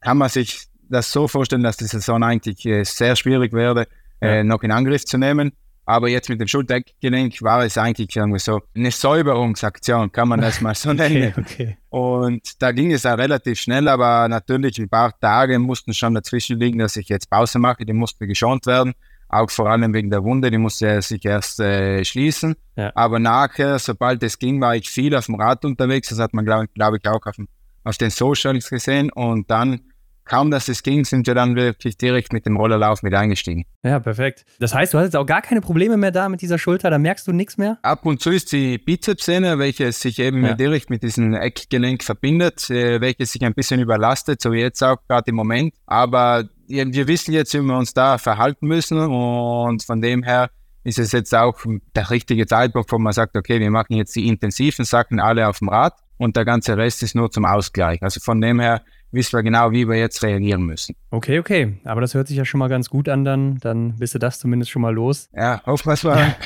kann man sich das so vorstellen, dass die Saison eigentlich äh, sehr schwierig wäre, ja. äh, noch in Angriff zu nehmen. Aber jetzt mit dem Schultergelenk war es eigentlich irgendwie so eine Säuberungsaktion, kann man das mal so nennen. Okay, okay. Und da ging es auch relativ schnell, aber natürlich ein paar Tage mussten schon dazwischen liegen, dass ich jetzt Pause mache. Die musste geschont werden, auch vor allem wegen der Wunde, die musste sich erst äh, schließen. Ja. Aber nachher, sobald es ging, war ich viel auf dem Rad unterwegs. Das hat man, glaube glaub ich, auch auf, auf den Socials gesehen. Und dann kaum, dass es ging, sind wir dann wirklich direkt mit dem Rollerlauf mit eingestiegen. Ja, perfekt. Das heißt, du hast jetzt auch gar keine Probleme mehr da mit dieser Schulter, da merkst du nichts mehr? Ab und zu ist die Bizepssehne, welche sich eben ja. direkt mit diesem Eckgelenk verbindet, äh, welche sich ein bisschen überlastet, so wie jetzt auch gerade im Moment. Aber wir wissen jetzt, wie wir uns da verhalten müssen und von dem her ist es jetzt auch der richtige Zeitpunkt, wo man sagt, okay, wir machen jetzt die intensiven Sachen alle auf dem Rad und der ganze Rest ist nur zum Ausgleich. Also von dem her wissen wir genau, wie wir jetzt reagieren müssen. Okay, okay. Aber das hört sich ja schon mal ganz gut an dann. Dann bist du das zumindest schon mal los. Ja, wir es mal.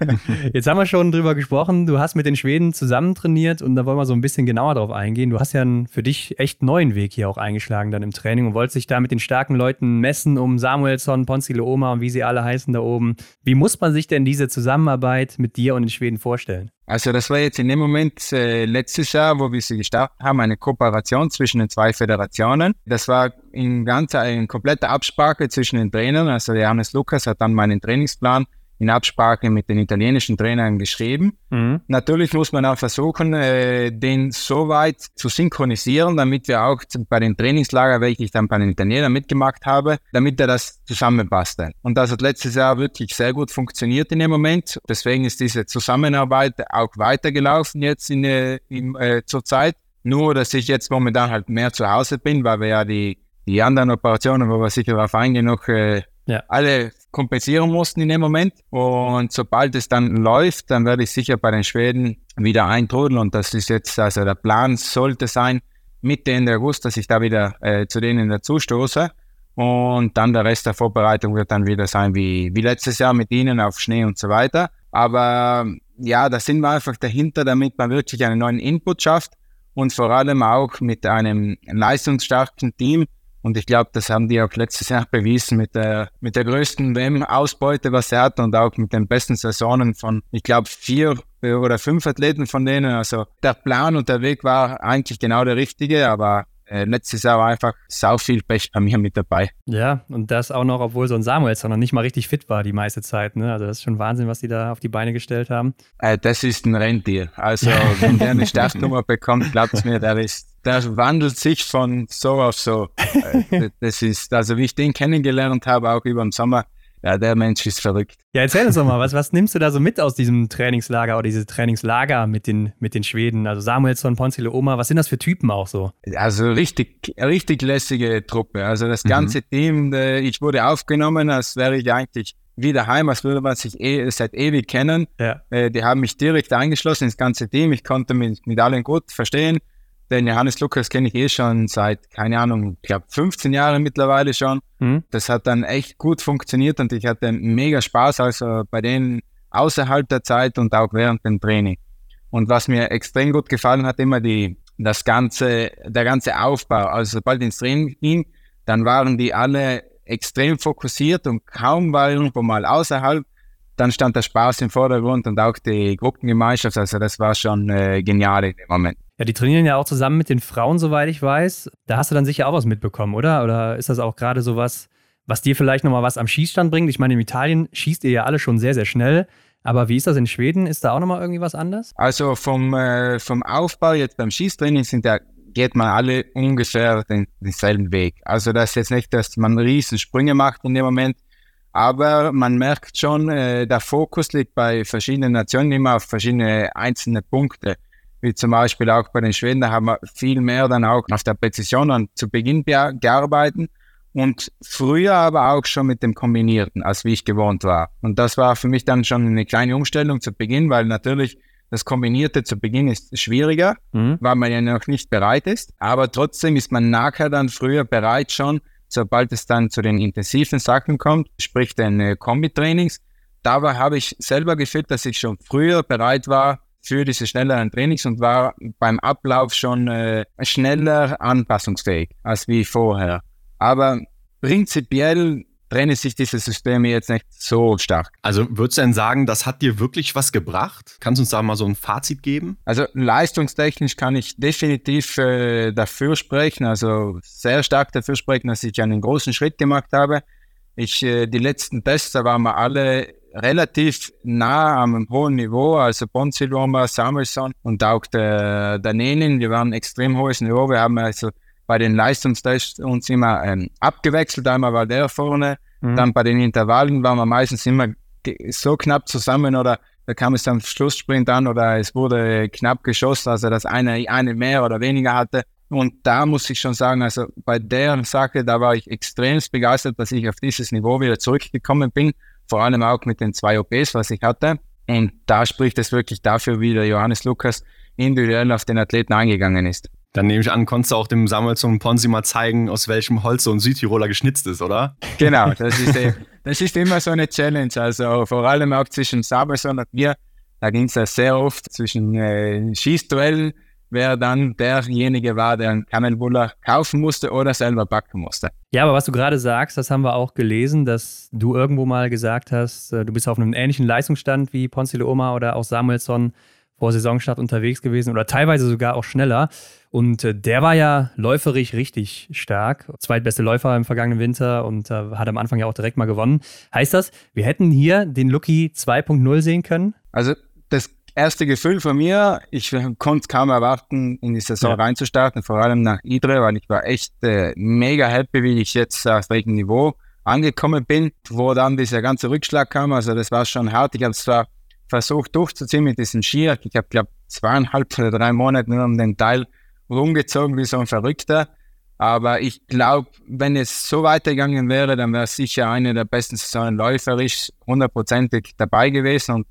jetzt haben wir schon drüber gesprochen. Du hast mit den Schweden zusammen trainiert und da wollen wir so ein bisschen genauer drauf eingehen. Du hast ja einen für dich echt neuen Weg hier auch eingeschlagen dann im Training und wolltest dich da mit den starken Leuten messen, um Samuelsson, Ponzile Oma und wie sie alle heißen da oben. Wie muss man sich denn diese Zusammenarbeit mit dir und den Schweden vorstellen? Also das war jetzt in dem Moment äh, letztes Jahr, wo wir sie gestartet haben, eine Kooperation zwischen den zwei Föderationen. Das war in ganz in kompletter Absprache zwischen den Trainern. Also Johannes Lukas hat dann meinen Trainingsplan in Absprache mit den italienischen Trainern geschrieben. Mhm. Natürlich muss man auch versuchen, äh, den so weit zu synchronisieren, damit wir auch bei den Trainingslager, welche ich dann bei den Italienern mitgemacht habe, damit er das zusammenpasst. Und das hat letztes Jahr wirklich sehr gut funktioniert in dem Moment. Deswegen ist diese Zusammenarbeit auch weitergelaufen jetzt in, äh, in, äh, zur Zeit. Nur, dass ich jetzt momentan halt mehr zu Hause bin, weil wir ja die, die anderen Operationen, wo wir sicher darauf eingehen, noch äh, ja. alle kompensieren mussten in dem Moment. Und sobald es dann läuft, dann werde ich sicher bei den Schweden wieder eintrudeln. Und das ist jetzt, also der Plan sollte sein, Mitte Ende August, dass ich da wieder äh, zu denen dazu stoße. Und dann der Rest der Vorbereitung wird dann wieder sein wie, wie letztes Jahr mit ihnen auf Schnee und so weiter. Aber ja, da sind wir einfach dahinter, damit man wirklich einen neuen Input schafft und vor allem auch mit einem leistungsstarken Team, und ich glaube, das haben die auch letztes Jahr bewiesen mit der, mit der größten WM-Ausbeute, was er hat und auch mit den besten Saisonen von, ich glaube, vier oder fünf Athleten von denen. Also der Plan und der Weg war eigentlich genau der richtige, aber äh, letztes Jahr war einfach sau viel Pech bei mir mit dabei. Ja, und das auch noch, obwohl so ein Samuelsson noch nicht mal richtig fit war die meiste Zeit. Ne? Also das ist schon Wahnsinn, was die da auf die Beine gestellt haben. Äh, das ist ein Rentier. Also wenn der eine Startnummer bekommt, glaubt mir, der ist der wandelt sich von so auf so. Äh, das ist, also wie ich den kennengelernt habe, auch über den Sommer, ja, der Mensch ist verrückt. Ja, erzähl uns doch mal, was, was nimmst du da so mit aus diesem Trainingslager oder diese Trainingslager mit den, mit den Schweden? Also Samuelsson, Ponzile Oma, was sind das für Typen auch so? Also richtig, richtig lässige Truppe. Also das mhm. ganze mhm. Team, äh, ich wurde aufgenommen, als wäre ich eigentlich wieder heim, als würde man sich eh, seit ewig kennen. Ja. Äh, die haben mich direkt eingeschlossen ins ganze Team. Ich konnte mich mit allen gut verstehen. Den Johannes Lukas kenne ich eh schon seit, keine Ahnung, ich glaube 15 Jahren mittlerweile schon. Mhm. Das hat dann echt gut funktioniert und ich hatte mega Spaß, also bei denen außerhalb der Zeit und auch während dem Training. Und was mir extrem gut gefallen hat, immer die, das ganze, der ganze Aufbau. Also sobald ins Training ging, dann waren die alle extrem fokussiert und kaum war irgendwo mal außerhalb, dann stand der Spaß im Vordergrund und auch die Gruppengemeinschaft. Also das war schon äh, genial in dem Moment. Ja, die trainieren ja auch zusammen mit den Frauen, soweit ich weiß. Da hast du dann sicher auch was mitbekommen, oder? Oder ist das auch gerade so was, was dir vielleicht nochmal was am Schießstand bringt? Ich meine, in Italien schießt ihr ja alle schon sehr, sehr schnell. Aber wie ist das in Schweden? Ist da auch nochmal irgendwie was anders? Also vom, äh, vom Aufbau jetzt beim Schießtraining sind ja, geht man alle ungefähr den, denselben Weg. Also das ist jetzt nicht, dass man riesen Sprünge macht in dem Moment, aber man merkt schon, äh, der Fokus liegt bei verschiedenen Nationen immer auf verschiedene einzelne Punkte. Wie zum Beispiel auch bei den Schweden, da haben wir viel mehr dann auch auf der Präzision und zu Beginn gearbeitet und früher aber auch schon mit dem Kombinierten, als wie ich gewohnt war. Und das war für mich dann schon eine kleine Umstellung zu Beginn, weil natürlich das Kombinierte zu Beginn ist schwieriger, mhm. weil man ja noch nicht bereit ist. Aber trotzdem ist man nachher dann früher bereit schon, sobald es dann zu den intensiven Sachen kommt, sprich den äh, Kombi-Trainings. Dabei habe ich selber gefühlt, dass ich schon früher bereit war für diese schnelleren Trainings und war beim Ablauf schon äh, schneller anpassungsfähig als wie vorher. Aber prinzipiell trennen sich diese Systeme jetzt nicht so stark. Also würdest du denn sagen, das hat dir wirklich was gebracht? Kannst du uns da mal so ein Fazit geben? Also leistungstechnisch kann ich definitiv äh, dafür sprechen, also sehr stark dafür sprechen, dass ich einen großen Schritt gemacht habe. Ich, äh, die letzten Tests, da waren wir alle relativ nah am hohen Niveau, also Bonsiloma, Samuelson und auch der, der Nenin, wir waren extrem hohes Niveau. Wir haben also bei den Leistungstests uns immer ähm, abgewechselt. Einmal war der vorne, mhm. dann bei den Intervallen waren wir meistens immer so knapp zusammen oder da kam es am Schlusssprint an oder es wurde knapp geschossen, also dass einer eine mehr oder weniger hatte. Und da muss ich schon sagen, also bei der Sache, da war ich extremst begeistert, dass ich auf dieses Niveau wieder zurückgekommen bin, vor allem auch mit den zwei OPs, was ich hatte. Und da spricht es wirklich dafür, wie der Johannes Lukas individuell auf den Athleten eingegangen ist. Dann nehme ich an, konntest du auch dem Samuelson Ponzi mal zeigen, aus welchem Holz so ein Südtiroler geschnitzt ist, oder? Genau, das ist, das ist immer so eine Challenge. Also vor allem auch zwischen Samuelson und mir, da ging es ja sehr oft zwischen äh, Schießduellen, wer dann derjenige war, der einen Kamelbuller kaufen musste oder selber backen musste. Ja, aber was du gerade sagst, das haben wir auch gelesen, dass du irgendwo mal gesagt hast, äh, du bist auf einem ähnlichen Leistungsstand wie Ponce Oma oder auch Samuelson vor Saisonstart unterwegs gewesen oder teilweise sogar auch schneller. Und äh, der war ja läuferisch richtig stark. Zweitbeste Läufer im vergangenen Winter und äh, hat am Anfang ja auch direkt mal gewonnen. Heißt das, wir hätten hier den Lucky 2.0 sehen können? Also das erste Gefühl von mir, ich konnte es kaum erwarten, in die Saison ja. reinzustarten, vor allem nach Idre, weil ich war echt äh, mega happy, wie ich jetzt auf welchem Niveau angekommen bin, wo dann dieser ganze Rückschlag kam. Also das war schon hart. Ich habe zwar versucht durchzuziehen mit diesem Skier. Ich habe, glaube zweieinhalb oder drei Monate nur um den Teil rumgezogen wie so ein Verrückter. Aber ich glaube, wenn es so weitergegangen wäre, dann wäre es sicher eine der besten Saisonen läuferisch hundertprozentig dabei gewesen. Und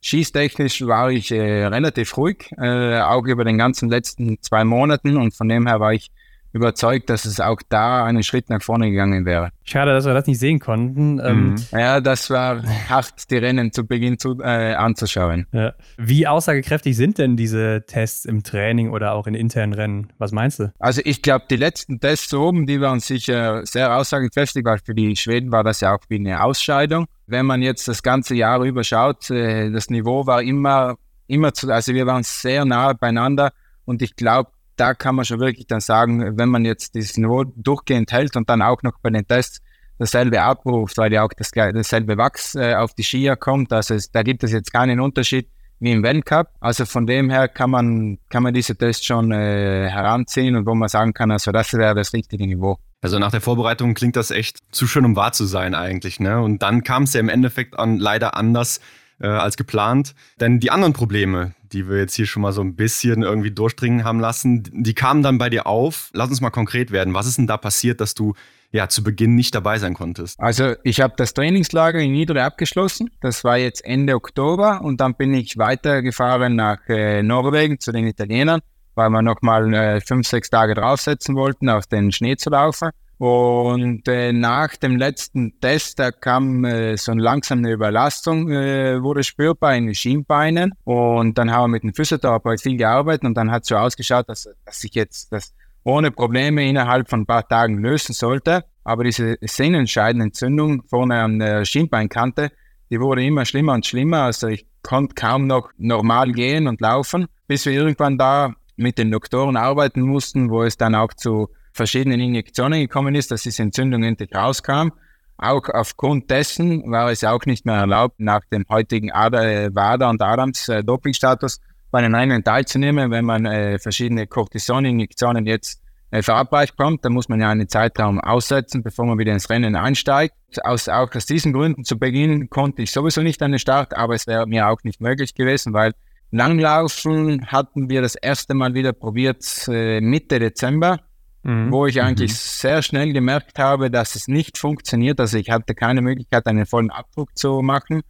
schießtechnisch war ich äh, relativ ruhig, äh, auch über den ganzen letzten zwei Monaten. Und von dem her war ich überzeugt, dass es auch da einen Schritt nach vorne gegangen wäre. Schade, dass wir das nicht sehen konnten. Ähm, mhm. Ja, das war hart, die Rennen zu Beginn zu, äh, anzuschauen. Ja. Wie aussagekräftig sind denn diese Tests im Training oder auch in internen Rennen? Was meinst du? Also ich glaube, die letzten Tests oben, die waren sicher sehr aussagekräftig, weil für die Schweden war das ja auch wie eine Ausscheidung. Wenn man jetzt das ganze Jahr über schaut, äh, das Niveau war immer, immer zu, also wir waren sehr nah beieinander und ich glaube, da kann man schon wirklich dann sagen, wenn man jetzt dieses Niveau durchgehend hält und dann auch noch bei den Tests dasselbe abruft, weil ja auch das, dasselbe Wachs äh, auf die Skier kommt. Also es, da gibt es jetzt keinen Unterschied wie im Weltcup. Also von dem her kann man, kann man diese Tests schon äh, heranziehen und wo man sagen kann, also das wäre das richtige Niveau. Also nach der Vorbereitung klingt das echt zu schön, um wahr zu sein eigentlich. Ne? Und dann kam es ja im Endeffekt an, leider anders äh, als geplant. Denn die anderen Probleme, die wir jetzt hier schon mal so ein bisschen irgendwie durchdringen haben lassen, die kamen dann bei dir auf. Lass uns mal konkret werden. Was ist denn da passiert, dass du ja zu Beginn nicht dabei sein konntest? Also ich habe das Trainingslager in Niedere abgeschlossen. Das war jetzt Ende Oktober und dann bin ich weitergefahren nach äh, Norwegen zu den Italienern, weil wir nochmal äh, fünf, sechs Tage draufsetzen wollten, auf den Schnee zu laufen. Und äh, nach dem letzten Test, da kam äh, so eine langsame Überlastung, äh, wurde spürbar in den Schienbeinen. Und dann haben wir mit dem Physiotherapeut viel gearbeitet und dann hat es so ausgeschaut, dass, dass ich jetzt das ohne Probleme innerhalb von ein paar Tagen lösen sollte. Aber diese sehnenscheidende Entzündung vorne an der Schienbeinkante, die wurde immer schlimmer und schlimmer. Also ich konnte kaum noch normal gehen und laufen, bis wir irgendwann da mit den Doktoren arbeiten mussten, wo es dann auch zu verschiedenen Injektionen gekommen ist, dass diese Entzündung endlich rauskam. Auch aufgrund dessen war es auch nicht mehr erlaubt, nach dem heutigen Ader, WADA und Adams äh, Dopingstatus bei den Rennen teilzunehmen. Wenn man äh, verschiedene Cortison-Injektionen jetzt äh, verabreicht kommt, dann muss man ja einen Zeitraum aussetzen, bevor man wieder ins Rennen einsteigt. Aus, auch aus diesen Gründen zu Beginn konnte ich sowieso nicht an den Start, aber es wäre mir auch nicht möglich gewesen, weil Langlaufen hatten wir das erste Mal wieder probiert äh, Mitte Dezember mhm. wo ich eigentlich mhm. sehr schnell gemerkt habe, dass es nicht funktioniert. Also ich hatte keine Möglichkeit, einen vollen Abdruck zu machen.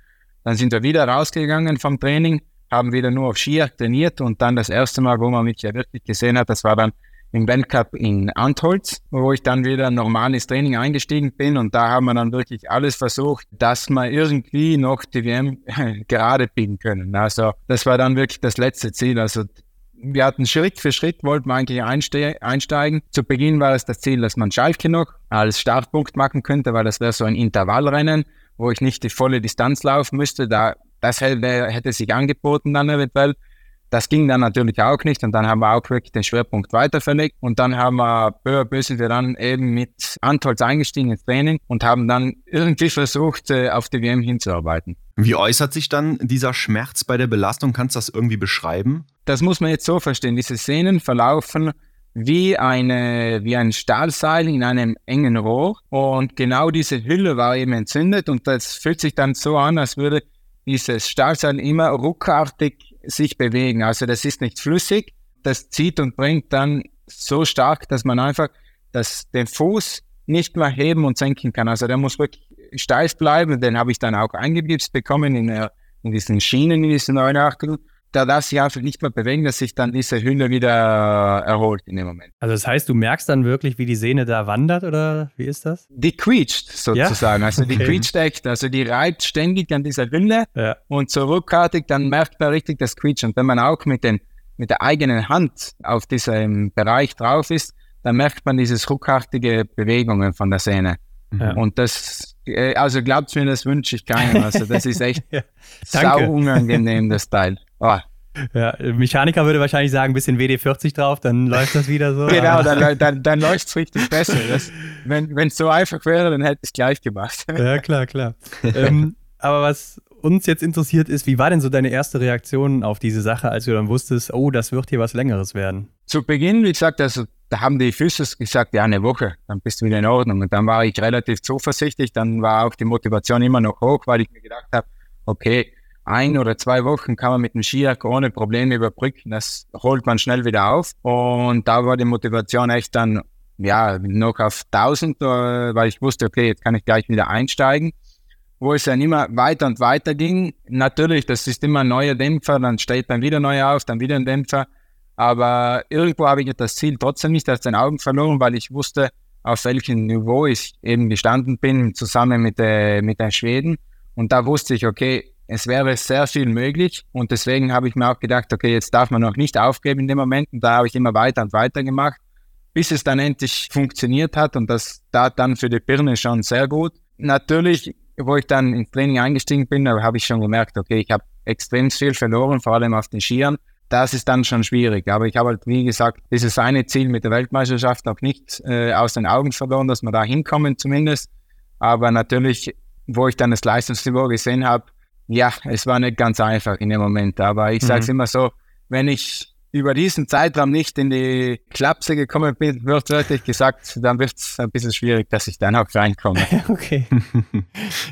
Dann sind wir wieder rausgegangen vom Training, haben wieder nur auf Skier trainiert und dann das erste Mal, wo man mich ja wirklich gesehen hat, das war dann im Weltcup in Antholz, wo ich dann wieder normal ins Training eingestiegen bin und da haben wir dann wirklich alles versucht, dass wir irgendwie noch die WM gerade biegen können. Also das war dann wirklich das letzte Ziel. Also wir hatten Schritt für Schritt, wollten wir eigentlich einste einsteigen. Zu Beginn war es das Ziel, dass man Schalke noch als Startpunkt machen könnte, weil das wäre so ein Intervallrennen, wo ich nicht die volle Distanz laufen müsste. Da, das hätte, hätte sich angeboten dann eventuell. Das ging dann natürlich auch nicht und dann haben wir auch wirklich den Schwerpunkt weiter verlegt und dann haben wir peu sind wir dann eben mit Antolz eingestiegen ins Training und haben dann irgendwie versucht, äh, auf die WM hinzuarbeiten. Wie äußert sich dann dieser Schmerz bei der Belastung? Kannst du das irgendwie beschreiben? Das muss man jetzt so verstehen. Diese Sehnen verlaufen wie, eine, wie ein Stahlseil in einem engen Rohr und genau diese Hülle war eben entzündet und das fühlt sich dann so an, als würde dieses Stahlseil immer ruckartig sich bewegen. Also das ist nicht flüssig, das zieht und bringt dann so stark, dass man einfach das, den Fuß nicht mehr heben und senken kann. Also der muss wirklich steif bleiben. Den habe ich dann auch eingegipst bekommen in, der, in diesen Schienen, in diesen neuen Achteln. Da darf sich einfach nicht mehr bewegen, dass sich dann diese Hülle wieder erholt in dem Moment. Also das heißt, du merkst dann wirklich, wie die Sehne da wandert oder wie ist das? Die quietscht sozusagen. Ja? Also die okay. quietscht echt. Also die reibt ständig an dieser Hülle ja. und zurückartig, dann merkt man richtig das Quietschen. Und wenn man auch mit, den, mit der eigenen Hand auf diesem Bereich drauf ist, dann merkt man dieses ruckartige Bewegungen von der Sehne. Ja. Und das, also glaubt mir, das wünsche ich keinem. Also das ist echt ja, sau unangenehm, das Teil. Oh. Ja, Mechaniker würde wahrscheinlich sagen, ein bisschen WD-40 drauf, dann läuft das wieder so. genau, dann, dann, dann läuft es richtig besser. Das, wenn es so einfach wäre, dann hätte ich es gleich gemacht. Ja, klar, klar. ähm, aber was uns jetzt interessiert ist, wie war denn so deine erste Reaktion auf diese Sache, als du dann wusstest, oh, das wird hier was Längeres werden? Zu Beginn, wie gesagt, also da haben die Physios gesagt, ja, eine Woche, dann bist du wieder in Ordnung. Und dann war ich relativ zuversichtlich, dann war auch die Motivation immer noch hoch, weil ich mir gedacht habe, okay, ein oder zwei Wochen kann man mit dem Skiak ohne Probleme überbrücken, das holt man schnell wieder auf. Und da war die Motivation echt dann, ja, noch auf 1000, äh, weil ich wusste, okay, jetzt kann ich gleich wieder einsteigen. Wo es dann immer weiter und weiter ging. Natürlich, das ist immer ein neuer Dämpfer, dann steht dann wieder neu auf, dann wieder ein Dämpfer. Aber irgendwo habe ich das Ziel trotzdem nicht aus den Augen verloren, weil ich wusste, auf welchem Niveau ich eben gestanden bin, zusammen mit, äh, mit den Schweden. Und da wusste ich, okay, es wäre sehr viel möglich. Und deswegen habe ich mir auch gedacht, okay, jetzt darf man noch nicht aufgeben in dem Moment. Und da habe ich immer weiter und weiter gemacht, bis es dann endlich funktioniert hat. Und das da dann für die Birne schon sehr gut. Natürlich, wo ich dann ins Training eingestiegen bin, habe ich schon gemerkt, okay, ich habe extrem viel verloren, vor allem auf den Skiern das ist dann schon schwierig. Aber ich habe halt, wie gesagt, dieses eine Ziel mit der Weltmeisterschaft auch nicht äh, aus den Augen verloren, dass wir da hinkommen zumindest. Aber natürlich, wo ich dann das Leistungsniveau gesehen habe, ja, es war nicht ganz einfach in dem Moment. Aber ich sage es mhm. immer so, wenn ich über diesen Zeitraum nicht in die Klapse gekommen bin, wird wörtlich gesagt, dann wird es ein bisschen schwierig, dass ich dann auch reinkomme. okay.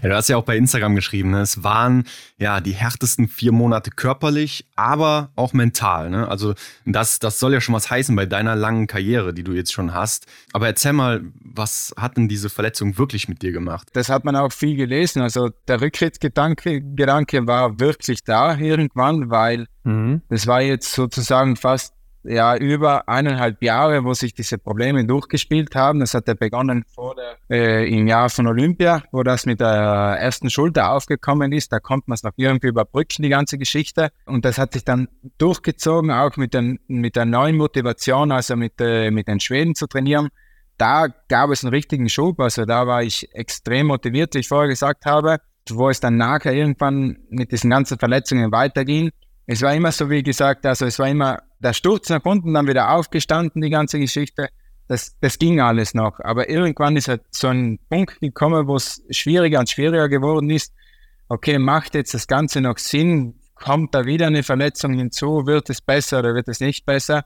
ja, du hast ja auch bei Instagram geschrieben, ne? es waren ja die härtesten vier Monate körperlich, aber auch mental. Ne? Also das, das soll ja schon was heißen bei deiner langen Karriere, die du jetzt schon hast. Aber erzähl mal, was hat denn diese Verletzung wirklich mit dir gemacht? Das hat man auch viel gelesen. Also der Rücktrittsgedanke Gedanke war wirklich da irgendwann, weil Mhm. Das war jetzt sozusagen fast ja über eineinhalb Jahre, wo sich diese Probleme durchgespielt haben. Das hat ja begonnen vor der, äh, im Jahr von Olympia, wo das mit der ersten Schulter aufgekommen ist. Da konnte man es noch irgendwie überbrücken, die ganze Geschichte. Und das hat sich dann durchgezogen, auch mit, den, mit der neuen Motivation, also mit, äh, mit den Schweden zu trainieren. Da gab es einen richtigen Schub. Also da war ich extrem motiviert, wie ich vorher gesagt habe, wo es dann nachher irgendwann mit diesen ganzen Verletzungen weiterging es war immer so, wie gesagt, also es war immer der Sturz nach unten, dann wieder aufgestanden, die ganze Geschichte. Das, das ging alles noch. Aber irgendwann ist halt so ein Punkt gekommen, wo es schwieriger und schwieriger geworden ist. Okay, macht jetzt das Ganze noch Sinn? Kommt da wieder eine Verletzung hinzu? Wird es besser oder wird es nicht besser?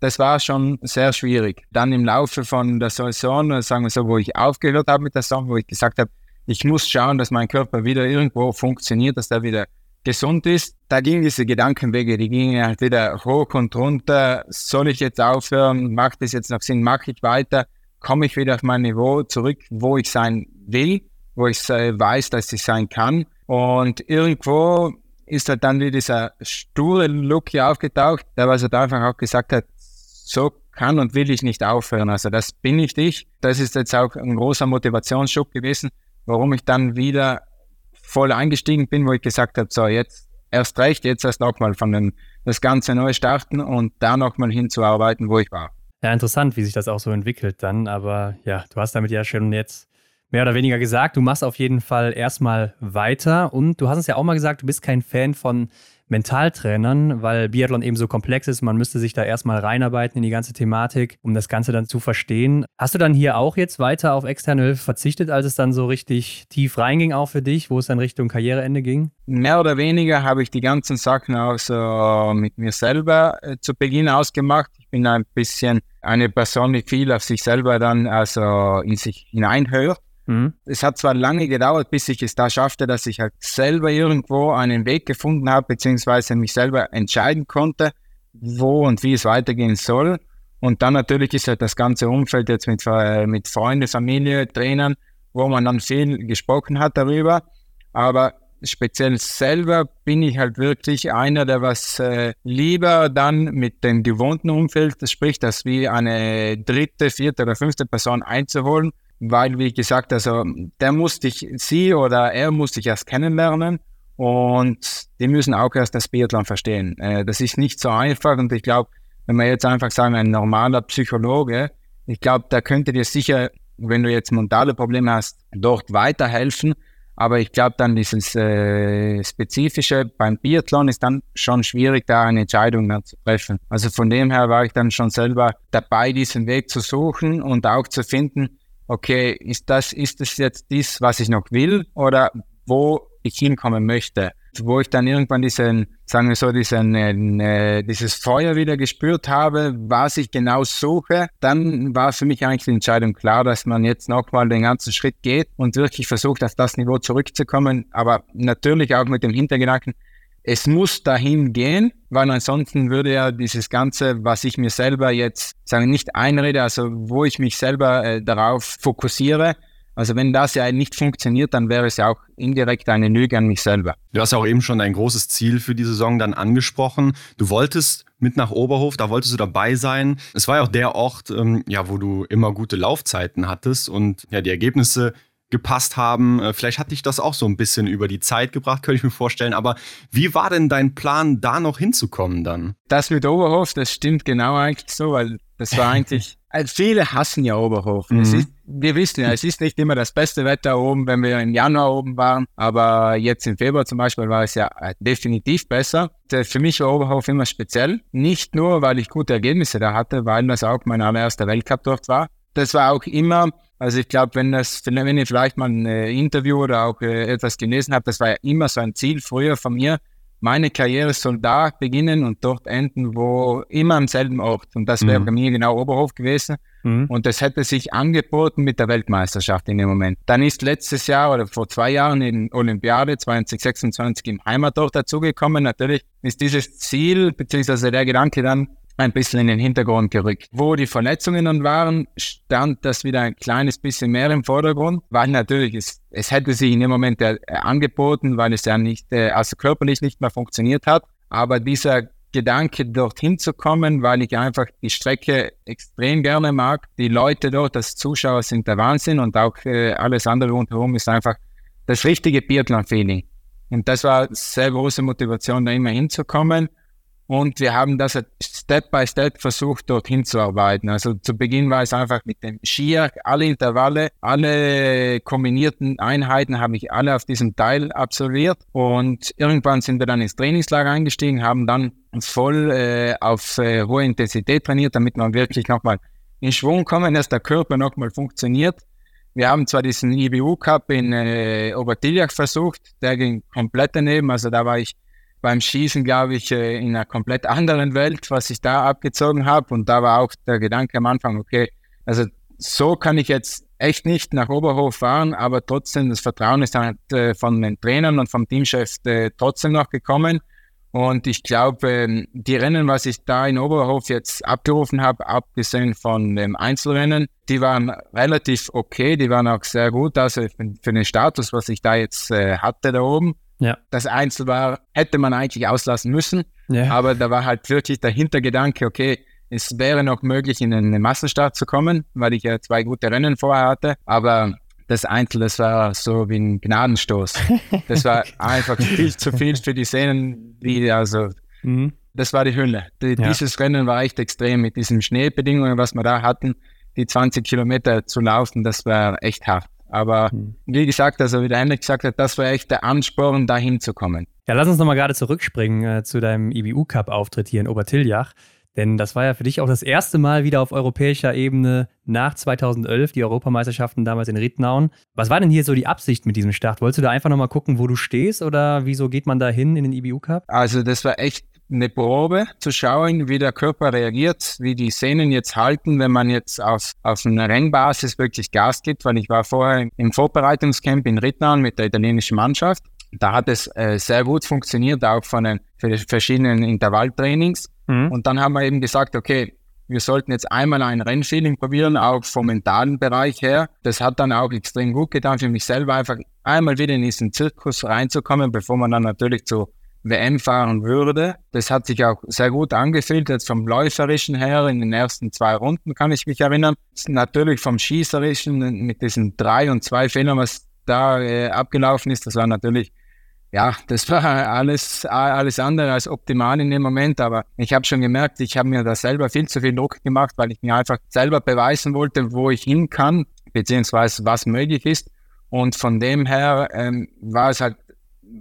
Das war schon sehr schwierig. Dann im Laufe von der Saison, sagen wir so, wo ich aufgehört habe mit der Saison, wo ich gesagt habe, ich muss schauen, dass mein Körper wieder irgendwo funktioniert, dass der wieder gesund ist, da gingen diese Gedankenwege, die gingen halt wieder hoch und runter. Soll ich jetzt aufhören? Macht es jetzt noch Sinn? Mache ich weiter? Komme ich wieder auf mein Niveau zurück, wo ich sein will, wo ich äh, weiß, dass ich sein kann? Und irgendwo ist halt dann wieder dieser sture Look hier aufgetaucht, der was er da einfach auch gesagt hat, so kann und will ich nicht aufhören. Also das bin ich. Das ist jetzt auch ein großer Motivationsschub gewesen, warum ich dann wieder voll eingestiegen bin, wo ich gesagt habe, so jetzt erst recht, jetzt erst nochmal von dem, das Ganze neu starten und da nochmal hinzuarbeiten, wo ich war. Ja, interessant, wie sich das auch so entwickelt dann. Aber ja, du hast damit ja schon jetzt mehr oder weniger gesagt, du machst auf jeden Fall erstmal weiter und du hast es ja auch mal gesagt, du bist kein Fan von Mentaltrainern, weil Biathlon eben so komplex ist. Man müsste sich da erstmal reinarbeiten in die ganze Thematik, um das Ganze dann zu verstehen. Hast du dann hier auch jetzt weiter auf externe Hilfe verzichtet, als es dann so richtig tief reinging auch für dich, wo es dann Richtung Karriereende ging? Mehr oder weniger habe ich die ganzen Sachen auch so mit mir selber äh, zu Beginn ausgemacht. Ich bin ein bisschen eine Person, die viel auf sich selber dann also in sich hineinhört Mhm. Es hat zwar lange gedauert, bis ich es da schaffte, dass ich halt selber irgendwo einen Weg gefunden habe, beziehungsweise mich selber entscheiden konnte, wo und wie es weitergehen soll. Und dann natürlich ist halt das ganze Umfeld jetzt mit, äh, mit Freunden, Familie, Trainern, wo man dann viel gesprochen hat darüber. Aber speziell selber bin ich halt wirklich einer, der was äh, lieber dann mit dem gewohnten Umfeld spricht, als wie eine dritte, vierte oder fünfte Person einzuholen weil, wie gesagt, also der muss dich, sie oder er muss dich erst kennenlernen und die müssen auch erst das Biathlon verstehen. Äh, das ist nicht so einfach und ich glaube, wenn man jetzt einfach sagen, ein normaler Psychologe, ich glaube, da könnte dir sicher, wenn du jetzt mentale Probleme hast, dort weiterhelfen. Aber ich glaube dann dieses äh, Spezifische beim Biathlon ist dann schon schwierig, da eine Entscheidung dann zu treffen. Also von dem her war ich dann schon selber dabei, diesen Weg zu suchen und auch zu finden, okay, ist das, ist das jetzt das, was ich noch will oder wo ich hinkommen möchte? Wo ich dann irgendwann diesen, sagen wir so, diesen, äh, dieses Feuer wieder gespürt habe, was ich genau suche, dann war für mich eigentlich die Entscheidung klar, dass man jetzt nochmal den ganzen Schritt geht und wirklich versucht, auf das Niveau zurückzukommen. Aber natürlich auch mit dem Hintergedanken, es muss dahin gehen, weil ansonsten würde ja dieses Ganze, was ich mir selber jetzt sagen, nicht einrede, also wo ich mich selber äh, darauf fokussiere, also wenn das ja nicht funktioniert, dann wäre es ja auch indirekt eine Lüge an mich selber. Du hast ja auch eben schon ein großes Ziel für die Saison dann angesprochen. Du wolltest mit nach Oberhof, da wolltest du dabei sein. Es war ja auch der Ort, ähm, ja, wo du immer gute Laufzeiten hattest und ja, die Ergebnisse gepasst haben. Äh, vielleicht hat dich das auch so ein bisschen über die Zeit gebracht, könnte ich mir vorstellen. Aber wie war denn dein Plan, da noch hinzukommen dann? Das mit Oberhof, das stimmt genau eigentlich so, weil das war eigentlich. Also viele hassen ja Oberhof. Mhm. Ist, wir wissen ja, es ist nicht immer das beste Wetter oben, wenn wir im Januar oben waren. Aber jetzt im Februar zum Beispiel war es ja äh, definitiv besser. Für mich war Oberhof immer speziell. Nicht nur, weil ich gute Ergebnisse da hatte, weil das auch mein allererster Weltcup dort war. Das war auch immer also ich glaube, wenn das, wenn ihr vielleicht mal ein äh, Interview oder auch äh, etwas gelesen habt, das war ja immer so ein Ziel früher von mir. Meine Karriere soll da beginnen und dort enden, wo immer am selben Ort. Und das wäre mhm. bei mir genau Oberhof gewesen. Mhm. Und das hätte sich angeboten mit der Weltmeisterschaft in dem Moment. Dann ist letztes Jahr oder vor zwei Jahren in Olympiade 2026 im Heimatort dazugekommen. Natürlich ist dieses Ziel, beziehungsweise der Gedanke dann ein bisschen in den Hintergrund gerückt. Wo die Verletzungen dann waren, stand das wieder ein kleines bisschen mehr im Vordergrund, weil natürlich es, es hätte sich in dem Moment äh, angeboten, weil es ja nicht, äh, also körperlich nicht mehr funktioniert hat. Aber dieser Gedanke, dorthin zu kommen, weil ich einfach die Strecke extrem gerne mag. Die Leute dort, das Zuschauer sind der Wahnsinn und auch äh, alles andere rundherum ist einfach das richtige Biathlon-Feeling. Und das war sehr große Motivation, da immer hinzukommen. Und wir haben das Step by Step versucht, dorthin zu arbeiten. Also zu Beginn war es einfach mit dem Skier, alle Intervalle, alle kombinierten Einheiten habe ich alle auf diesem Teil absolviert. Und irgendwann sind wir dann ins Trainingslager eingestiegen, haben dann voll äh, auf äh, hohe Intensität trainiert, damit man wirklich nochmal in Schwung kommen, dass der Körper nochmal funktioniert. Wir haben zwar diesen IBU Cup in äh, Obertiljach versucht, der ging komplett daneben. Also da war ich beim Schießen, glaube ich, äh, in einer komplett anderen Welt, was ich da abgezogen habe. Und da war auch der Gedanke am Anfang, okay, also so kann ich jetzt echt nicht nach Oberhof fahren, aber trotzdem, das Vertrauen ist dann äh, von den Trainern und vom Teamchef äh, trotzdem noch gekommen. Und ich glaube, ähm, die Rennen, was ich da in Oberhof jetzt abgerufen habe, abgesehen von dem Einzelrennen, die waren relativ okay, die waren auch sehr gut, also für den Status, was ich da jetzt hatte da oben. Ja. Das Einzel war, hätte man eigentlich auslassen müssen. Ja. Aber da war halt wirklich der Hintergedanke, okay, es wäre noch möglich, in einen Massenstart zu kommen, weil ich ja zwei gute Rennen vorher hatte. Aber das Einzel, das war so wie ein Gnadenstoß. Das war einfach viel zu viel für die Sehnen, wie also. Mhm. Das war die Hülle. Die, ja. Dieses Rennen war echt extrem mit diesen Schneebedingungen, was wir da hatten. Die 20 Kilometer zu laufen, das war echt hart. Aber mhm. wie gesagt, also wie der Henrik gesagt hat, das war echt der Ansporn, da hinzukommen. Ja, lass uns nochmal gerade zurückspringen äh, zu deinem IBU-Cup-Auftritt hier in Obertiljach. Denn das war ja für dich auch das erste Mal wieder auf europäischer Ebene nach 2011, die Europameisterschaften damals in Rittnauen. Was war denn hier so die Absicht mit diesem Start? Wolltest du da einfach nochmal gucken, wo du stehst oder wieso geht man da hin in den IBU Cup? Also das war echt eine Probe zu schauen, wie der Körper reagiert, wie die Sehnen jetzt halten, wenn man jetzt auf, auf einer Rennbasis wirklich Gas gibt, weil ich war vorher im Vorbereitungscamp in Rittnauen mit der italienischen Mannschaft. Da hat es äh, sehr gut funktioniert, auch von den verschiedenen Intervalltrainings. Mhm. Und dann haben wir eben gesagt, okay, wir sollten jetzt einmal ein Rennfeeling probieren, auch vom mentalen Bereich her. Das hat dann auch extrem gut getan für mich selber, einfach einmal wieder in diesen Zirkus reinzukommen, bevor man dann natürlich zu WM fahren würde. Das hat sich auch sehr gut angefühlt, jetzt vom Läuferischen her in den ersten zwei Runden kann ich mich erinnern. Natürlich vom Schießerischen mit diesen drei und zwei Fehlern, was da äh, abgelaufen ist, das war natürlich, ja, das war alles, alles andere als optimal in dem Moment, aber ich habe schon gemerkt, ich habe mir da selber viel zu viel Druck gemacht, weil ich mir einfach selber beweisen wollte, wo ich hin kann, beziehungsweise was möglich ist. Und von dem her ähm, war es halt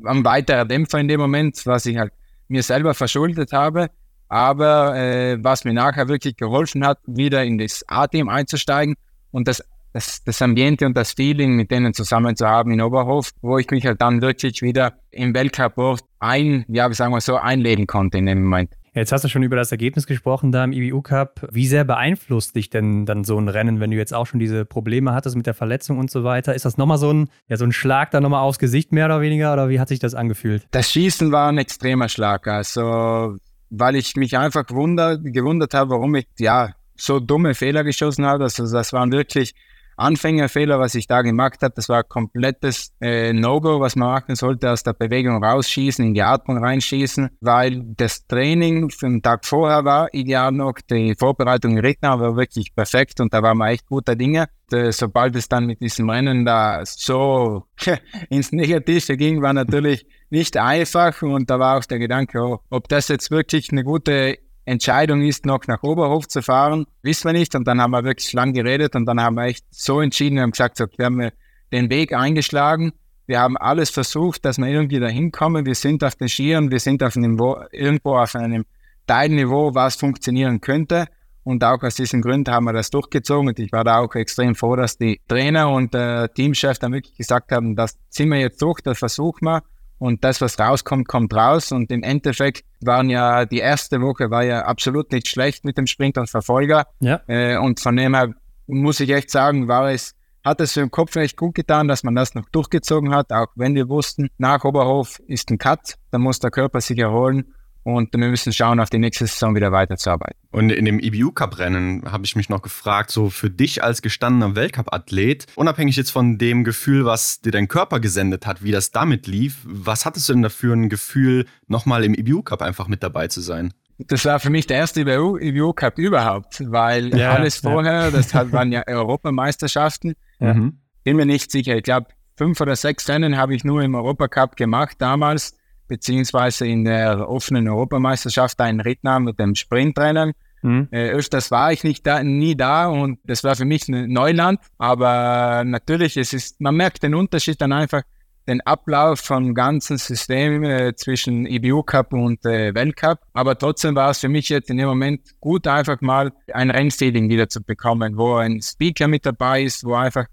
ein weiterer Dämpfer in dem Moment, was ich halt mir selber verschuldet habe. Aber äh, was mir nachher wirklich geholfen hat, wieder in das A-Team einzusteigen und das, das, das Ambiente und das Feeling mit denen zusammen zu haben in Oberhof, wo ich mich halt dann wirklich wieder im Weltcup ein, ja, sagen wir so, einleben konnte in dem Moment. Jetzt hast du schon über das Ergebnis gesprochen da im IBU Cup. Wie sehr beeinflusst dich denn dann so ein Rennen, wenn du jetzt auch schon diese Probleme hattest mit der Verletzung und so weiter? Ist das nochmal so ein, ja, so ein Schlag da nochmal aufs Gesicht mehr oder weniger oder wie hat sich das angefühlt? Das Schießen war ein extremer Schlag. Also, weil ich mich einfach wunder, gewundert habe, warum ich, ja, so dumme Fehler geschossen habe. Also, das waren wirklich Anfängerfehler, was ich da gemacht habe, das war komplettes äh, No-Go, was man machen sollte, aus der Bewegung rausschießen, in die Atmung reinschießen, weil das Training für den Tag vorher war ideal noch, die Vorbereitung in Redner war wirklich perfekt und da waren wir echt guter Dinge. Äh, sobald es dann mit diesem Rennen da so ins Negative ging, war natürlich nicht einfach und da war auch der Gedanke, oh, ob das jetzt wirklich eine gute Entscheidung ist, noch nach Oberhof zu fahren, wissen wir nicht. Und dann haben wir wirklich lang geredet und dann haben wir echt so entschieden, wir haben gesagt, wir haben den Weg eingeschlagen. Wir haben alles versucht, dass wir irgendwie da hinkommen. Wir sind auf den Skiern, wir sind auf einem, irgendwo auf einem Teilniveau, was funktionieren könnte. Und auch aus diesen Gründen haben wir das durchgezogen. Und ich war da auch extrem froh, dass die Trainer und der Teamchef dann wirklich gesagt haben, das ziehen wir jetzt durch, das versuchen wir. Und das, was rauskommt, kommt raus. Und im Endeffekt waren ja, die erste Woche war ja absolut nicht schlecht mit dem Sprint und Verfolger. Ja. Äh, und von dem her muss ich echt sagen, war es, hat es für den Kopf echt gut getan, dass man das noch durchgezogen hat, auch wenn wir wussten, nach Oberhof ist ein Cut, da muss der Körper sich erholen. Und wir müssen schauen, auf die nächste Saison wieder weiterzuarbeiten. Und in dem IBU-Cup-Rennen habe ich mich noch gefragt, so für dich als gestandener Weltcup-Athlet, unabhängig jetzt von dem Gefühl, was dir dein Körper gesendet hat, wie das damit lief, was hattest du denn dafür ein Gefühl, nochmal im IBU-Cup einfach mit dabei zu sein? Das war für mich der erste IBU, Cup überhaupt, weil ja, alles vorher, ja. das waren ja Europameisterschaften. Mhm. Bin mir nicht sicher. Ich glaube, fünf oder sechs Rennen habe ich nur im Europacup gemacht damals, beziehungsweise in der offenen Europameisterschaft einen Rittner mit dem Sprintrennen. Mhm. Äh, öfters war ich nicht da, nie da und das war für mich ein Neuland. Aber natürlich, es ist, man merkt den Unterschied dann einfach, den Ablauf vom ganzen System äh, zwischen EBU Cup und äh, Weltcup. Aber trotzdem war es für mich jetzt in dem Moment gut, einfach mal ein Rennfeeling wieder zu bekommen, wo ein Speaker mit dabei ist, wo einfach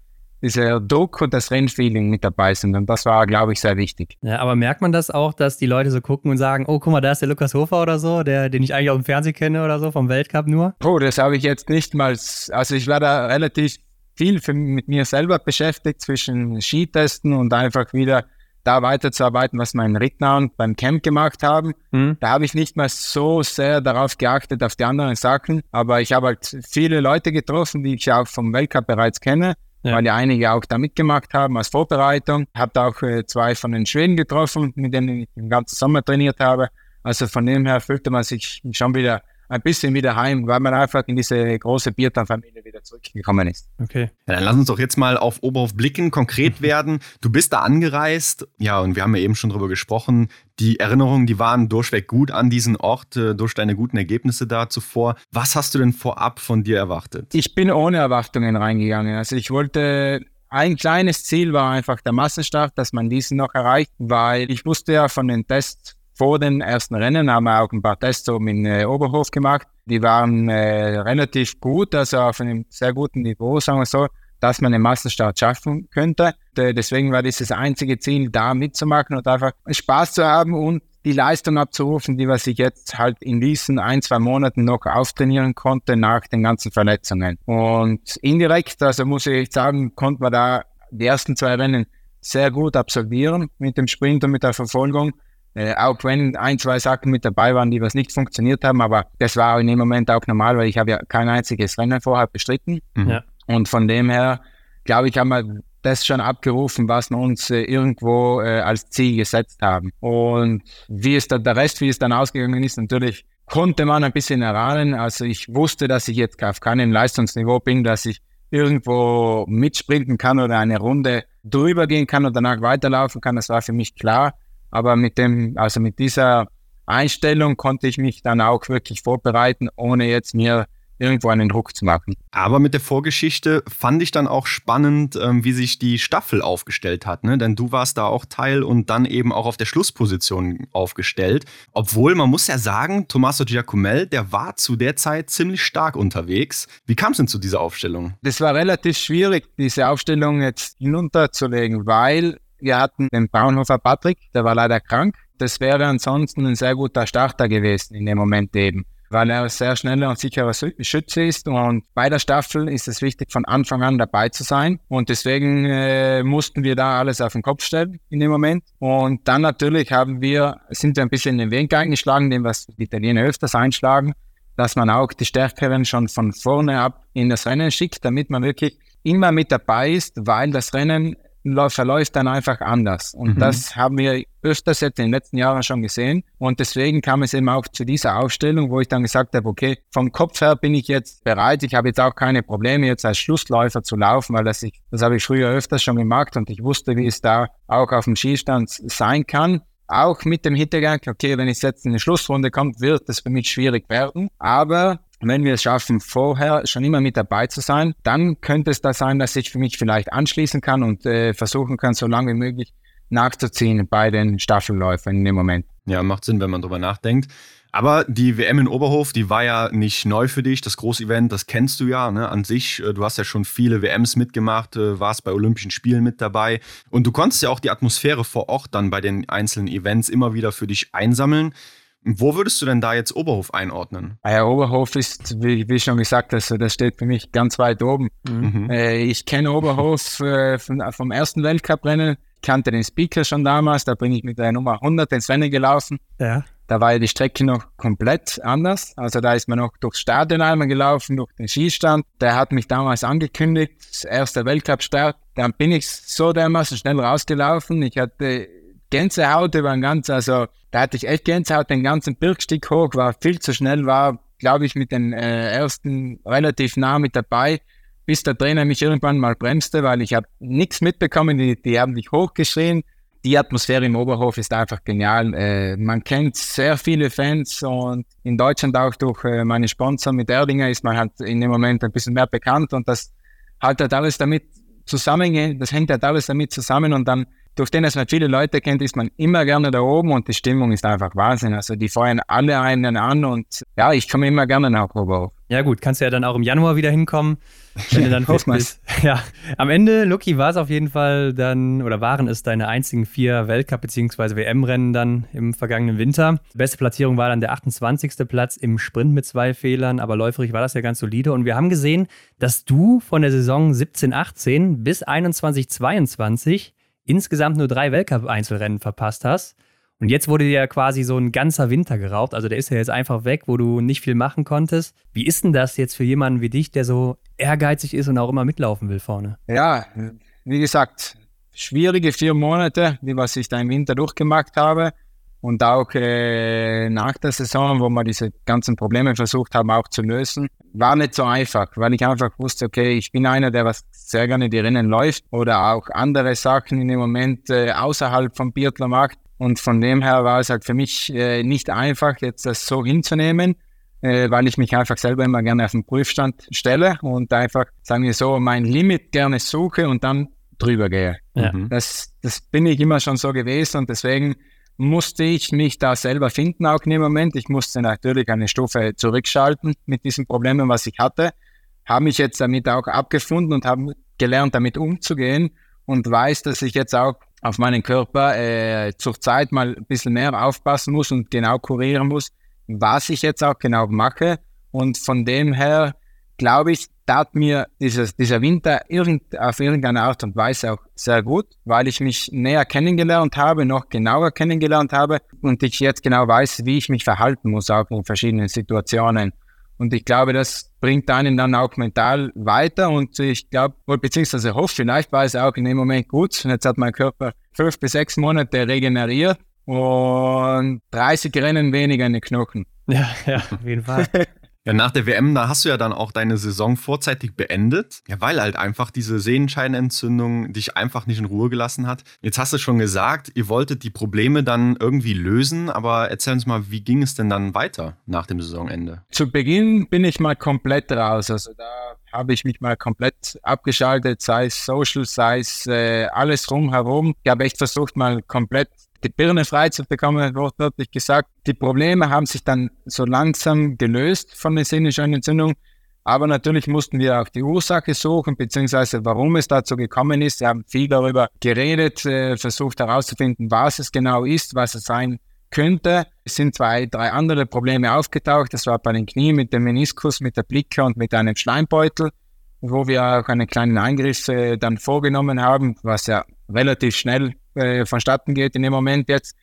dieser Druck und das Rennfeeling mit dabei sind. Und das war, glaube ich, sehr wichtig. Ja, aber merkt man das auch, dass die Leute so gucken und sagen, oh, guck mal, da ist der Lukas Hofer oder so, der, den ich eigentlich aus dem Fernsehen kenne oder so, vom Weltcup nur? Oh, das habe ich jetzt nicht mal. Also ich war da relativ viel für, mit mir selber beschäftigt zwischen Skitesten und einfach wieder da weiterzuarbeiten, was mein Rittner und beim Camp gemacht haben. Mhm. Da habe ich nicht mehr so sehr darauf geachtet, auf die anderen Sachen. Aber ich habe halt viele Leute getroffen, die ich auch vom Weltcup bereits kenne, ja. weil ja einige auch da mitgemacht haben als Vorbereitung. Habe da auch äh, zwei von den Schweden getroffen, mit denen ich den ganzen Sommer trainiert habe. Also von dem her fühlte man sich schon wieder ein bisschen wieder heim, weil man einfach in diese große Biertanfamilie wieder zurückgekommen ist. Okay. Ja, dann lass uns doch jetzt mal auf Oberhof blicken, konkret werden. Du bist da angereist, ja, und wir haben ja eben schon drüber gesprochen. Die Erinnerungen, die waren durchweg gut an diesen Ort, äh, durch deine guten Ergebnisse da zuvor. Was hast du denn vorab von dir erwartet? Ich bin ohne Erwartungen reingegangen. Also ich wollte ein kleines Ziel war einfach der Massenstart, dass man diesen noch erreicht, weil ich wusste ja von den Tests vor den ersten Rennen haben wir auch ein paar Tests oben in äh, Oberhof gemacht. Die waren äh, relativ gut, also auf einem sehr guten Niveau, sagen wir so, dass man den Massenstart schaffen könnte. De deswegen war dieses einzige Ziel, da mitzumachen und einfach Spaß zu haben und die Leistung abzurufen, die was ich jetzt halt in diesen ein, zwei Monaten noch auftrainieren konnte nach den ganzen Verletzungen. Und indirekt, also muss ich sagen, konnte man da die ersten zwei Rennen sehr gut absolvieren mit dem Sprint und mit der Verfolgung. Äh, auch wenn ein, zwei Sachen mit dabei waren, die was nicht funktioniert haben, aber das war in dem Moment auch normal, weil ich habe ja kein einziges Rennen vorher bestritten. Mhm. Ja. Und von dem her, glaube ich, haben wir das schon abgerufen, was wir uns äh, irgendwo äh, als Ziel gesetzt haben. Und wie es dann der Rest, wie es dann ausgegangen ist, natürlich konnte man ein bisschen erahnen. Also ich wusste, dass ich jetzt auf keinem Leistungsniveau bin, dass ich irgendwo mitsprinten kann oder eine Runde drüber gehen kann und danach weiterlaufen kann. Das war für mich klar. Aber mit dem, also mit dieser Einstellung konnte ich mich dann auch wirklich vorbereiten, ohne jetzt mir irgendwo einen Druck zu machen. Aber mit der Vorgeschichte fand ich dann auch spannend, ähm, wie sich die Staffel aufgestellt hat. Ne? Denn du warst da auch Teil und dann eben auch auf der Schlussposition aufgestellt. Obwohl, man muss ja sagen, Tommaso Giacomel, der war zu der Zeit ziemlich stark unterwegs. Wie kam es denn zu dieser Aufstellung? Das war relativ schwierig, diese Aufstellung jetzt hinunterzulegen, weil wir hatten den Braunhofer Patrick, der war leider krank. Das wäre ansonsten ein sehr guter Starter gewesen in dem Moment eben, weil er ein sehr schneller und sicherer Schütze ist. Und bei der Staffel ist es wichtig, von Anfang an dabei zu sein. Und deswegen äh, mussten wir da alles auf den Kopf stellen in dem Moment. Und dann natürlich haben wir, sind wir ein bisschen in den Weg eingeschlagen, den was die Italiener öfters einschlagen, dass man auch die Stärkeren schon von vorne ab in das Rennen schickt, damit man wirklich immer mit dabei ist, weil das Rennen verläuft dann einfach anders. Und mhm. das haben wir öfters jetzt in den letzten Jahren schon gesehen. Und deswegen kam es eben auch zu dieser Aufstellung, wo ich dann gesagt habe, okay, vom Kopf her bin ich jetzt bereit. Ich habe jetzt auch keine Probleme, jetzt als Schlussläufer zu laufen, weil das, ich, das habe ich früher öfters schon gemacht und ich wusste, wie es da auch auf dem Skistand sein kann. Auch mit dem Hintergang, okay, wenn es jetzt in eine Schlussrunde kommt, wird es für mich schwierig werden. Aber wenn wir es schaffen, vorher schon immer mit dabei zu sein, dann könnte es da sein, dass ich für mich vielleicht anschließen kann und äh, versuchen kann, so lange wie möglich nachzuziehen bei den Staffelläufern in dem Moment. Ja, macht Sinn, wenn man drüber nachdenkt. Aber die WM in Oberhof, die war ja nicht neu für dich. Das Großevent, das kennst du ja ne, an sich. Äh, du hast ja schon viele WMs mitgemacht, äh, warst bei Olympischen Spielen mit dabei. Und du konntest ja auch die Atmosphäre vor Ort dann bei den einzelnen Events immer wieder für dich einsammeln. Wo würdest du denn da jetzt Oberhof einordnen? Ah ja, Oberhof ist, wie, wie schon gesagt, das, das steht für mich ganz weit oben. Mhm. Äh, ich kenne Oberhof äh, vom, vom ersten Weltcuprennen Ich kannte den Speaker schon damals, da bin ich mit der Nummer 100 ins Rennen gelaufen. Ja. Da war ja die Strecke noch komplett anders. Also da ist man noch durchs Stadion einmal gelaufen, durch den Skistand. Der hat mich damals angekündigt, erster Weltcup-Start. Dann bin ich so dermaßen schnell rausgelaufen. Ich hatte Gänsehaut über den ganzen, also da hatte ich echt Gänsehaut. Den ganzen Birkstieg hoch, war viel zu schnell, war, glaube ich, mit den äh, ersten relativ nah mit dabei, bis der Trainer mich irgendwann mal bremste, weil ich habe nichts mitbekommen, die, die haben mich hochgeschrien. Die Atmosphäre im Oberhof ist einfach genial. Äh, man kennt sehr viele Fans und in Deutschland auch durch äh, meine Sponsor mit Erdinger ist man halt in dem Moment ein bisschen mehr bekannt und das halt halt alles damit zusammen, das hängt halt alles damit zusammen und dann durch den, dass man viele Leute kennt, ist man immer gerne da oben und die Stimmung ist einfach Wahnsinn. Also die feuern alle einen an und ja, ich komme immer gerne nach Oberhof. Ja gut, kannst du ja dann auch im Januar wieder hinkommen, wenn du dann fit bist. Ja, am Ende, Lucky, war es auf jeden Fall dann, oder waren es deine einzigen vier Weltcup- bzw. WM-Rennen dann im vergangenen Winter. Beste Platzierung war dann der 28. Platz im Sprint mit zwei Fehlern, aber läuferig war das ja ganz solide. Und wir haben gesehen, dass du von der Saison 17-18 bis 21-22 insgesamt nur drei Weltcup-Einzelrennen verpasst hast. Und jetzt wurde dir ja quasi so ein ganzer Winter geraubt. Also der ist ja jetzt einfach weg, wo du nicht viel machen konntest. Wie ist denn das jetzt für jemanden wie dich, der so ehrgeizig ist und auch immer mitlaufen will vorne? Ja, wie gesagt, schwierige vier Monate, die was ich da im Winter durchgemacht habe. Und auch äh, nach der Saison, wo wir diese ganzen Probleme versucht haben auch zu lösen, war nicht so einfach, weil ich einfach wusste, okay, ich bin einer, der was sehr gerne die Rennen läuft oder auch andere Sachen in dem Moment äh, außerhalb vom Biathlon macht. Und von dem her war es halt für mich äh, nicht einfach, jetzt das so hinzunehmen, äh, weil ich mich einfach selber immer gerne auf den Prüfstand stelle und einfach, sagen wir so, mein Limit gerne suche und dann drüber gehe. Ja. Das, das bin ich immer schon so gewesen und deswegen musste ich mich da selber finden, auch in dem Moment. Ich musste natürlich eine Stufe zurückschalten mit diesen Problemen, was ich hatte. Habe mich jetzt damit auch abgefunden und habe gelernt, damit umzugehen und weiß, dass ich jetzt auch auf meinen Körper äh, zur Zeit mal ein bisschen mehr aufpassen muss und genau kurieren muss, was ich jetzt auch genau mache. Und von dem her glaube ich, tat mir dieses, dieser Winter irgend, auf irgendeine Art und Weise auch sehr gut, weil ich mich näher kennengelernt habe, noch genauer kennengelernt habe und ich jetzt genau weiß, wie ich mich verhalten muss, auch in verschiedenen Situationen. Und ich glaube, das bringt einen dann auch mental weiter und ich glaube, beziehungsweise hoffe, vielleicht war es auch in dem Moment gut. Jetzt hat mein Körper fünf bis sechs Monate regeneriert und 30 Rennen weniger in den Knochen. Ja, ja, auf jeden Fall. Ja, nach der WM, da hast du ja dann auch deine Saison vorzeitig beendet. Ja, weil halt einfach diese Sehenscheinentzündung dich einfach nicht in Ruhe gelassen hat. Jetzt hast du schon gesagt, ihr wolltet die Probleme dann irgendwie lösen, aber erzähl uns mal, wie ging es denn dann weiter nach dem Saisonende? Zu Beginn bin ich mal komplett raus. Also da habe ich mich mal komplett abgeschaltet, sei es Social, sei es äh, alles rumherum. Ich habe echt versucht, mal komplett die Birne frei zu bekommen, wortwörtlich gesagt. Die Probleme haben sich dann so langsam gelöst von der sehnischen Entzündung. Aber natürlich mussten wir auch die Ursache suchen, beziehungsweise warum es dazu gekommen ist. Wir haben viel darüber geredet, äh, versucht herauszufinden, was es genau ist, was es sein könnte. Es sind zwei, drei andere Probleme aufgetaucht. Das war bei den Knien mit dem Meniskus, mit der Blicke und mit einem Schleimbeutel, wo wir auch einen kleinen Eingriff äh, dann vorgenommen haben, was ja relativ schnell äh, vonstatten geht in dem Moment jetzt.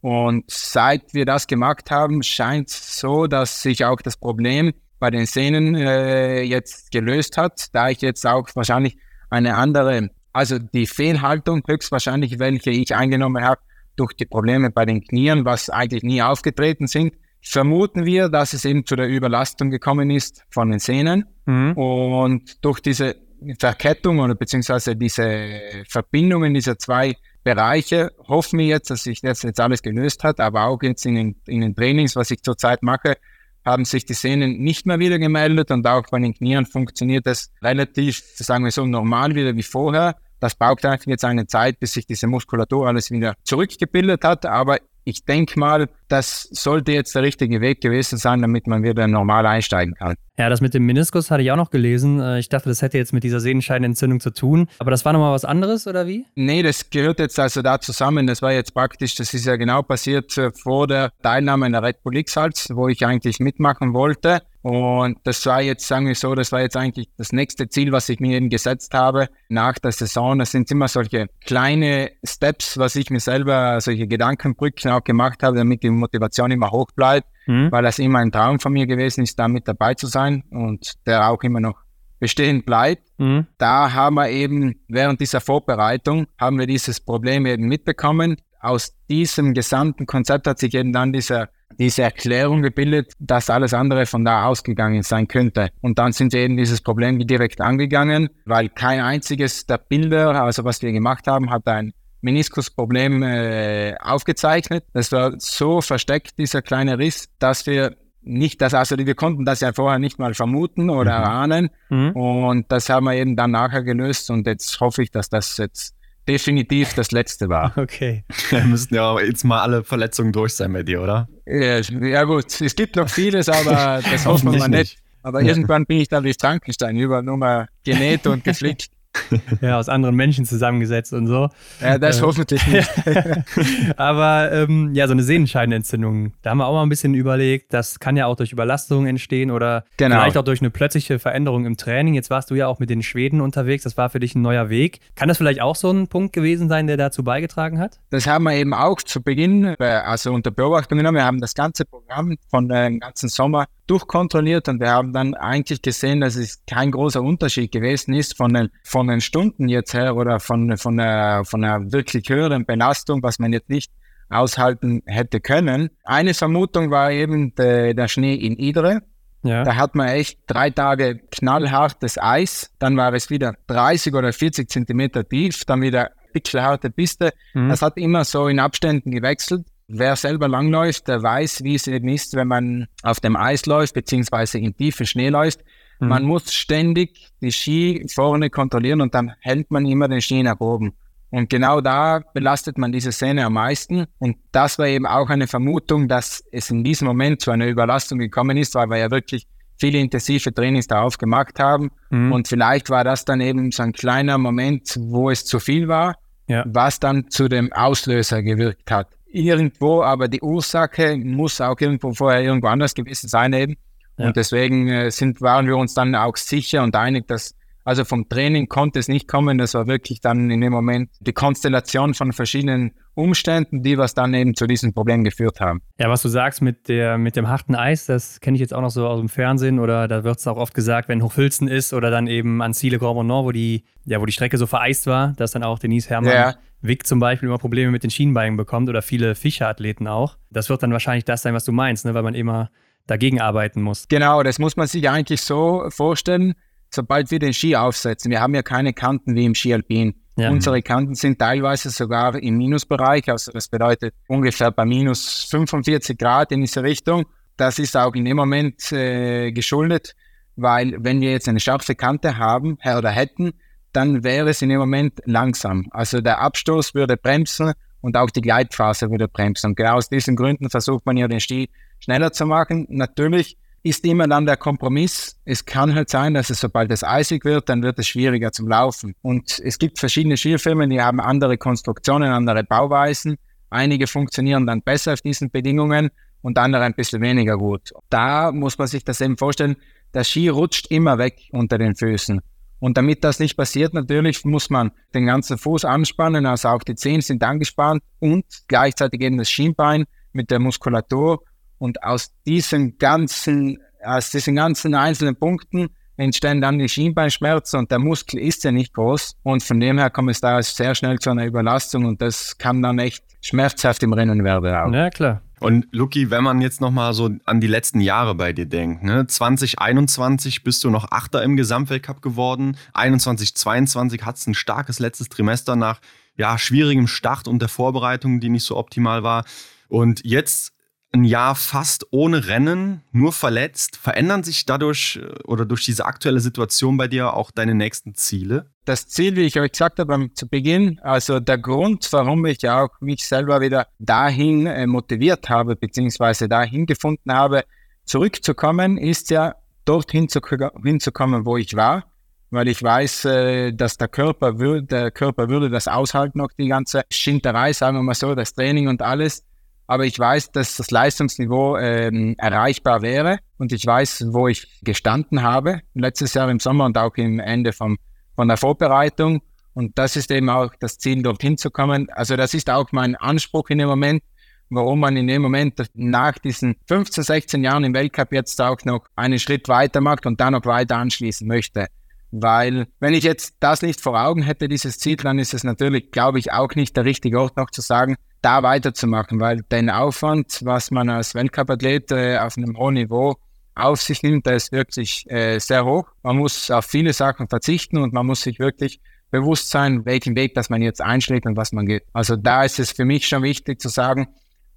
Und seit wir das gemacht haben, scheint es so, dass sich auch das Problem bei den Sehnen äh, jetzt gelöst hat, da ich jetzt auch wahrscheinlich eine andere, also die Fehlhaltung höchstwahrscheinlich, welche ich eingenommen habe, durch die Probleme bei den Knien, was eigentlich nie aufgetreten sind, vermuten wir, dass es eben zu der Überlastung gekommen ist von den Sehnen. Mhm. Und durch diese Verkettung oder beziehungsweise diese Verbindungen dieser zwei Bereiche hoffen wir jetzt, dass sich das jetzt alles gelöst hat, aber auch jetzt in den, in den Trainings, was ich zurzeit mache, haben sich die Sehnen nicht mehr wieder gemeldet und auch bei den Knien funktioniert das relativ, sagen wir so, normal wieder wie vorher. Das braucht einfach jetzt eine Zeit, bis sich diese Muskulatur alles wieder zurückgebildet hat, aber ich denke mal, das sollte jetzt der richtige Weg gewesen sein, damit man wieder normal einsteigen kann. Ja, das mit dem Meniskus hatte ich auch noch gelesen. Äh, ich dachte, das hätte jetzt mit dieser Sehnenscheidenentzündung zu tun. Aber das war nochmal was anderes, oder wie? Nee, das gehört jetzt also da zusammen. Das war jetzt praktisch, das ist ja genau passiert äh, vor der Teilnahme in der Red Bull X-Hals, wo ich eigentlich mitmachen wollte. Und das war jetzt, sagen wir so, das war jetzt eigentlich das nächste Ziel, was ich mir eben gesetzt habe nach der Saison. Das sind immer solche kleine Steps, was ich mir selber, solche Gedankenbrücken auch gemacht habe, damit die Motivation immer hoch bleibt, mhm. weil das immer ein Traum von mir gewesen ist, da mit dabei zu sein und der auch immer noch bestehen bleibt. Mhm. Da haben wir eben während dieser Vorbereitung, haben wir dieses Problem eben mitbekommen. Aus diesem gesamten Konzept hat sich eben dann dieser diese Erklärung gebildet, dass alles andere von da ausgegangen sein könnte. Und dann sind wir eben dieses Problem direkt angegangen, weil kein einziges der Bilder, also was wir gemacht haben, hat ein Meniskusproblem äh, aufgezeichnet. Das war so versteckt, dieser kleine Riss, dass wir nicht das, also wir konnten das ja vorher nicht mal vermuten oder mhm. ahnen. Mhm. Und das haben wir eben dann nachher gelöst und jetzt hoffe ich, dass das jetzt definitiv das letzte war. Okay. Wir müssten ja jetzt mal alle Verletzungen durch sein bei dir, oder? Ja, ja gut, es gibt noch vieles, aber das hoffen wir mal nicht. Aber irgendwann bin ich dann wie Frankenstein über nur mal genäht und geflickt. ja, aus anderen Menschen zusammengesetzt und so. Ja, das äh, hoffentlich nicht. Aber ähm, ja, so eine Sehnenscheidenentzündung, da haben wir auch mal ein bisschen überlegt, das kann ja auch durch Überlastung entstehen oder genau. vielleicht auch durch eine plötzliche Veränderung im Training. Jetzt warst du ja auch mit den Schweden unterwegs, das war für dich ein neuer Weg. Kann das vielleicht auch so ein Punkt gewesen sein, der dazu beigetragen hat? Das haben wir eben auch zu Beginn, äh, also unter Beobachtung genommen. Wir haben das ganze Programm von dem ganzen Sommer durchkontrolliert und wir haben dann eigentlich gesehen, dass es kein großer Unterschied gewesen ist von den, von den Stunden jetzt her oder von, von, einer, von einer wirklich höheren Belastung, was man jetzt nicht aushalten hätte können. Eine Vermutung war eben de, der Schnee in Idre. Ja. Da hat man echt drei Tage knallhartes Eis, dann war es wieder 30 oder 40 Zentimeter tief, dann wieder pixelharte Piste. Mhm. Das hat immer so in Abständen gewechselt. Wer selber langläuft, der weiß, wie es eben ist, wenn man auf dem Eis läuft, beziehungsweise in tiefen Schnee läuft. Mhm. Man muss ständig die Ski vorne kontrollieren und dann hält man immer den Ski nach oben. Und genau da belastet man diese Szene am meisten. Und das war eben auch eine Vermutung, dass es in diesem Moment zu einer Überlastung gekommen ist, weil wir ja wirklich viele intensive Trainings darauf gemacht haben. Mhm. Und vielleicht war das dann eben so ein kleiner Moment, wo es zu viel war, ja. was dann zu dem Auslöser gewirkt hat irgendwo, aber die Ursache muss auch irgendwo vorher irgendwo anders gewesen sein eben. Ja. Und deswegen äh, sind, waren wir uns dann auch sicher und einig, dass also vom Training konnte es nicht kommen. Das war wirklich dann in dem Moment die Konstellation von verschiedenen Umständen, die was dann eben zu diesem Problem geführt haben. Ja, was du sagst mit, der, mit dem harten Eis, das kenne ich jetzt auch noch so aus dem Fernsehen oder da wird es auch oft gesagt, wenn Hochfilzen ist oder dann eben an Ziele Grand Nord, wo die, ja, wo die Strecke so vereist war, dass dann auch Denise Herrmann ja. Wick zum Beispiel immer Probleme mit den Schienenbeinen bekommt oder viele Fischerathleten auch. Das wird dann wahrscheinlich das sein, was du meinst, ne? weil man immer dagegen arbeiten muss. Genau, das muss man sich eigentlich so vorstellen, sobald wir den Ski aufsetzen. Wir haben ja keine Kanten wie im Ski Alpin. Ja. Unsere Kanten sind teilweise sogar im Minusbereich, also das bedeutet ungefähr bei minus 45 Grad in diese Richtung. Das ist auch in dem Moment äh, geschuldet, weil wenn wir jetzt eine scharfe Kante haben oder hätten, dann wäre es in dem Moment langsam. Also der Abstoß würde bremsen und auch die Gleitphase würde bremsen. Und genau aus diesen Gründen versucht man ja den Ski schneller zu machen. Natürlich ist immer dann der Kompromiss. Es kann halt sein, dass es sobald es eisig wird, dann wird es schwieriger zum Laufen. Und es gibt verschiedene Skifirmen, die haben andere Konstruktionen, andere Bauweisen. Einige funktionieren dann besser auf diesen Bedingungen und andere ein bisschen weniger gut. Da muss man sich das eben vorstellen, der Ski rutscht immer weg unter den Füßen. Und damit das nicht passiert, natürlich muss man den ganzen Fuß anspannen, also auch die Zehen sind angespannt und gleichzeitig eben das Schienbein mit der Muskulatur. Und aus diesen ganzen, aus diesen ganzen einzelnen Punkten entstehen dann die Schienbeinschmerzen und der Muskel ist ja nicht groß. Und von dem her kommt es da sehr schnell zu einer Überlastung und das kann dann echt schmerzhaft im Rennen werden. Auch. Ja, klar. Und Luki, wenn man jetzt nochmal so an die letzten Jahre bei dir denkt, ne? 2021 bist du noch Achter im Gesamtweltcup geworden, 21, 22 hattest ein starkes letztes Trimester nach ja, schwierigem Start und der Vorbereitung, die nicht so optimal war. Und jetzt ein Jahr fast ohne Rennen, nur verletzt. Verändern sich dadurch äh, oder durch diese aktuelle Situation bei dir auch deine nächsten Ziele? Das Ziel, wie ich euch gesagt habe zu Beginn, also der Grund, warum ich auch mich selber wieder dahin äh, motiviert habe, beziehungsweise dahin gefunden habe, zurückzukommen, ist ja dorthin zu, hinzukommen, wo ich war weil ich weiß, äh, dass der Körper, würde, der Körper würde das aushalten, noch die ganze Schinterei, sagen wir mal so, das Training und alles. Aber ich weiß, dass das Leistungsniveau ähm, erreichbar wäre und ich weiß, wo ich gestanden habe, letztes Jahr im Sommer und auch im Ende vom, von der Vorbereitung. Und das ist eben auch das Ziel, dorthin zu kommen. Also das ist auch mein Anspruch in dem Moment, warum man in dem Moment nach diesen 15, 16 Jahren im Weltcup jetzt auch noch einen Schritt weiter macht und dann noch weiter anschließen möchte. Weil wenn ich jetzt das nicht vor Augen hätte, dieses Ziel, dann ist es natürlich, glaube ich, auch nicht der richtige Ort noch zu sagen, da weiterzumachen, weil den Aufwand, was man als Weltcup-Athlet äh, auf einem hohen Niveau auf sich nimmt, der ist wirklich äh, sehr hoch. Man muss auf viele Sachen verzichten und man muss sich wirklich bewusst sein, welchen Weg, dass man jetzt einschlägt und was man geht. Also da ist es für mich schon wichtig zu sagen,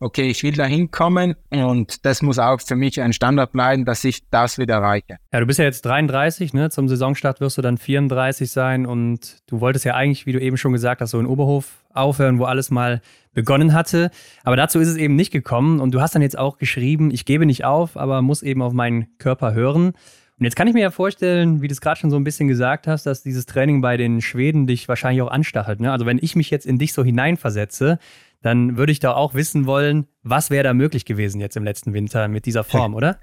okay, ich will da hinkommen und das muss auch für mich ein Standard bleiben, dass ich das wieder erreiche. Ja, du bist ja jetzt 33, ne? Zum Saisonstart wirst du dann 34 sein und du wolltest ja eigentlich, wie du eben schon gesagt hast, so in Oberhof aufhören, wo alles mal begonnen hatte. Aber dazu ist es eben nicht gekommen und du hast dann jetzt auch geschrieben, ich gebe nicht auf, aber muss eben auf meinen Körper hören. Und jetzt kann ich mir ja vorstellen, wie du es gerade schon so ein bisschen gesagt hast, dass dieses Training bei den Schweden dich wahrscheinlich auch anstachelt. Ne? Also wenn ich mich jetzt in dich so hineinversetze, dann würde ich da auch wissen wollen, was wäre da möglich gewesen jetzt im letzten Winter mit dieser Form, oder?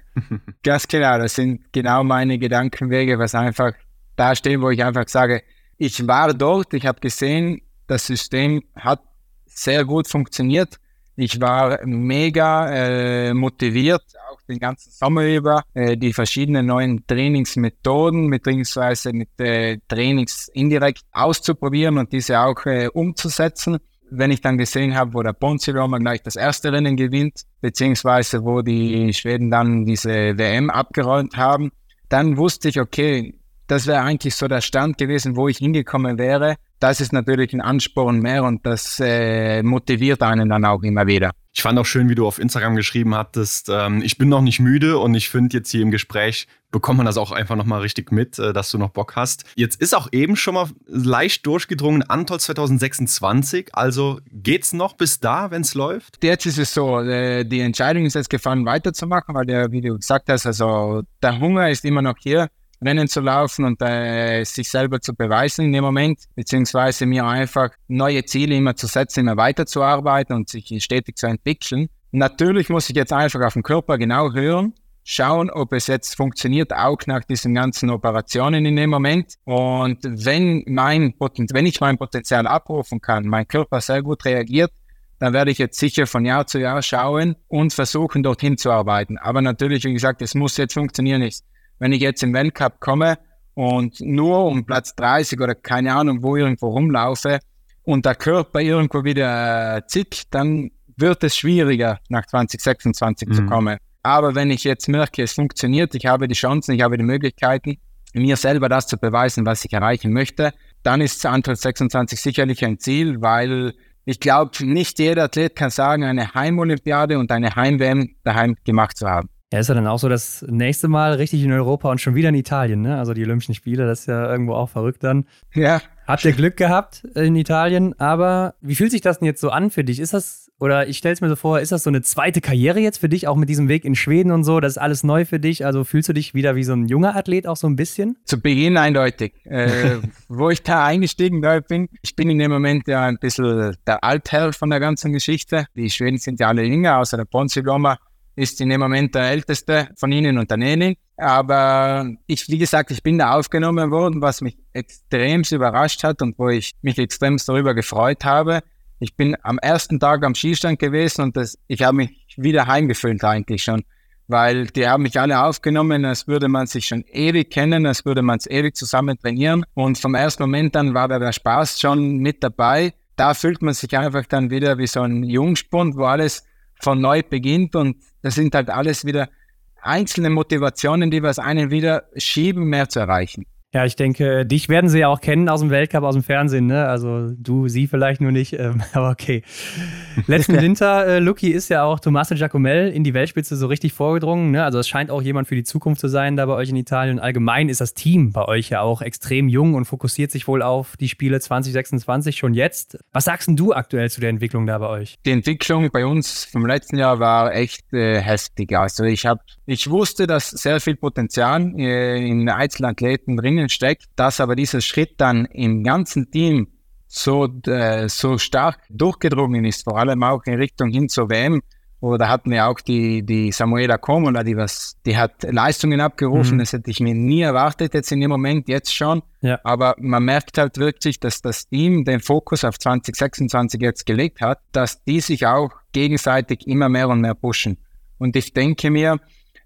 Ganz genau, das sind genau meine Gedankenwege, was einfach da stehen, wo ich einfach sage, ich war dort, ich habe gesehen, das System hat sehr gut funktioniert. Ich war mega äh, motiviert, auch den ganzen Sommer über, äh, die verschiedenen neuen Trainingsmethoden beziehungsweise mit äh, Trainings indirekt auszuprobieren und diese auch äh, umzusetzen wenn ich dann gesehen habe, wo der Ponzi Roma gleich das erste Rennen gewinnt, beziehungsweise wo die Schweden dann diese WM abgeräumt haben, dann wusste ich, okay, das wäre eigentlich so der Stand gewesen, wo ich hingekommen wäre. Das ist natürlich ein Ansporn mehr und das äh, motiviert einen dann auch immer wieder. Ich fand auch schön, wie du auf Instagram geschrieben hattest, ähm, ich bin noch nicht müde und ich finde jetzt hier im Gespräch bekommt man das auch einfach nochmal richtig mit, äh, dass du noch Bock hast. Jetzt ist auch eben schon mal leicht durchgedrungen Antol 2026, also geht's noch bis da, wenn es läuft? Jetzt ist es so, äh, die Entscheidung ist jetzt gefallen, weiterzumachen, weil der, wie du gesagt hast, also der Hunger ist immer noch hier. Rennen zu laufen und äh, sich selber zu beweisen in dem Moment, beziehungsweise mir einfach neue Ziele immer zu setzen, immer weiterzuarbeiten und sich stetig zu entwickeln. Natürlich muss ich jetzt einfach auf den Körper genau hören, schauen, ob es jetzt funktioniert, auch nach diesen ganzen Operationen in dem Moment. Und wenn mein Potent wenn ich mein Potenzial abrufen kann, mein Körper sehr gut reagiert, dann werde ich jetzt sicher von Jahr zu Jahr schauen und versuchen, dorthin zu arbeiten. Aber natürlich, wie gesagt, es muss jetzt funktionieren. Wenn ich jetzt im Weltcup komme und nur um Platz 30 oder keine Ahnung wo irgendwo rumlaufe und der Körper irgendwo wieder äh, zickt, dann wird es schwieriger, nach 2026 mhm. zu kommen. Aber wenn ich jetzt merke, es funktioniert, ich habe die Chancen, ich habe die Möglichkeiten, mir selber das zu beweisen, was ich erreichen möchte, dann ist Antal 26 sicherlich ein Ziel, weil ich glaube, nicht jeder Athlet kann sagen, eine Heimolympiade und eine Heim-WM daheim gemacht zu haben. Ja, ist ja dann auch so das nächste Mal richtig in Europa und schon wieder in Italien, ne? Also die Olympischen Spiele, das ist ja irgendwo auch verrückt dann. Ja. Habt ihr Glück gehabt in Italien, aber wie fühlt sich das denn jetzt so an für dich? Ist das, oder ich stelle es mir so vor, ist das so eine zweite Karriere jetzt für dich, auch mit diesem Weg in Schweden und so? Das ist alles neu für dich. Also fühlst du dich wieder wie so ein junger Athlet auch so ein bisschen? Zu Beginn eindeutig. äh, wo ich da eingestiegen bin, ich bin in dem Moment ja ein bisschen der Altherr von der ganzen Geschichte. Die Schweden sind ja alle jünger, außer der Ponzi Loma ist in dem Moment der älteste von ihnen und der Neni. Aber ich, wie gesagt, ich bin da aufgenommen worden, was mich extrem überrascht hat und wo ich mich extrem darüber gefreut habe. Ich bin am ersten Tag am Skistand gewesen und das, ich habe mich wieder heimgefühlt eigentlich schon, weil die haben mich alle aufgenommen, als würde man sich schon ewig kennen, als würde man es ewig zusammen trainieren. Und vom ersten Moment an war da der Spaß schon mit dabei. Da fühlt man sich einfach dann wieder wie so ein Jungspund, wo alles von neu beginnt und das sind halt alles wieder einzelne Motivationen, die was einen wieder schieben, mehr zu erreichen. Ja, ich denke, dich werden sie ja auch kennen aus dem Weltcup, aus dem Fernsehen, ne? Also du, sie vielleicht nur nicht, ähm, aber okay. Letzten Winter, äh, Lucky, ist ja auch Tommaso Giacomel in die Weltspitze so richtig vorgedrungen, ne? Also es scheint auch jemand für die Zukunft zu sein da bei euch in Italien. Und allgemein ist das Team bei euch ja auch extrem jung und fokussiert sich wohl auf die Spiele 2026 schon jetzt. Was sagst denn du aktuell zu der Entwicklung da bei euch? Die Entwicklung bei uns vom letzten Jahr war echt äh, heftig. Also ich habe, ich wusste, dass sehr viel Potenzial äh, in Einzelathleten drin Dingen steckt, dass aber dieser Schritt dann im ganzen Team so, äh, so stark durchgedrungen ist, vor allem auch in Richtung hin zur WM, wo da hatten wir auch die, die Samuela Comola, die was, die hat Leistungen abgerufen, mhm. das hätte ich mir nie erwartet jetzt in dem Moment, jetzt schon. Ja. Aber man merkt halt wirklich, dass das Team den Fokus auf 2026 jetzt gelegt hat, dass die sich auch gegenseitig immer mehr und mehr pushen. Und ich denke mir,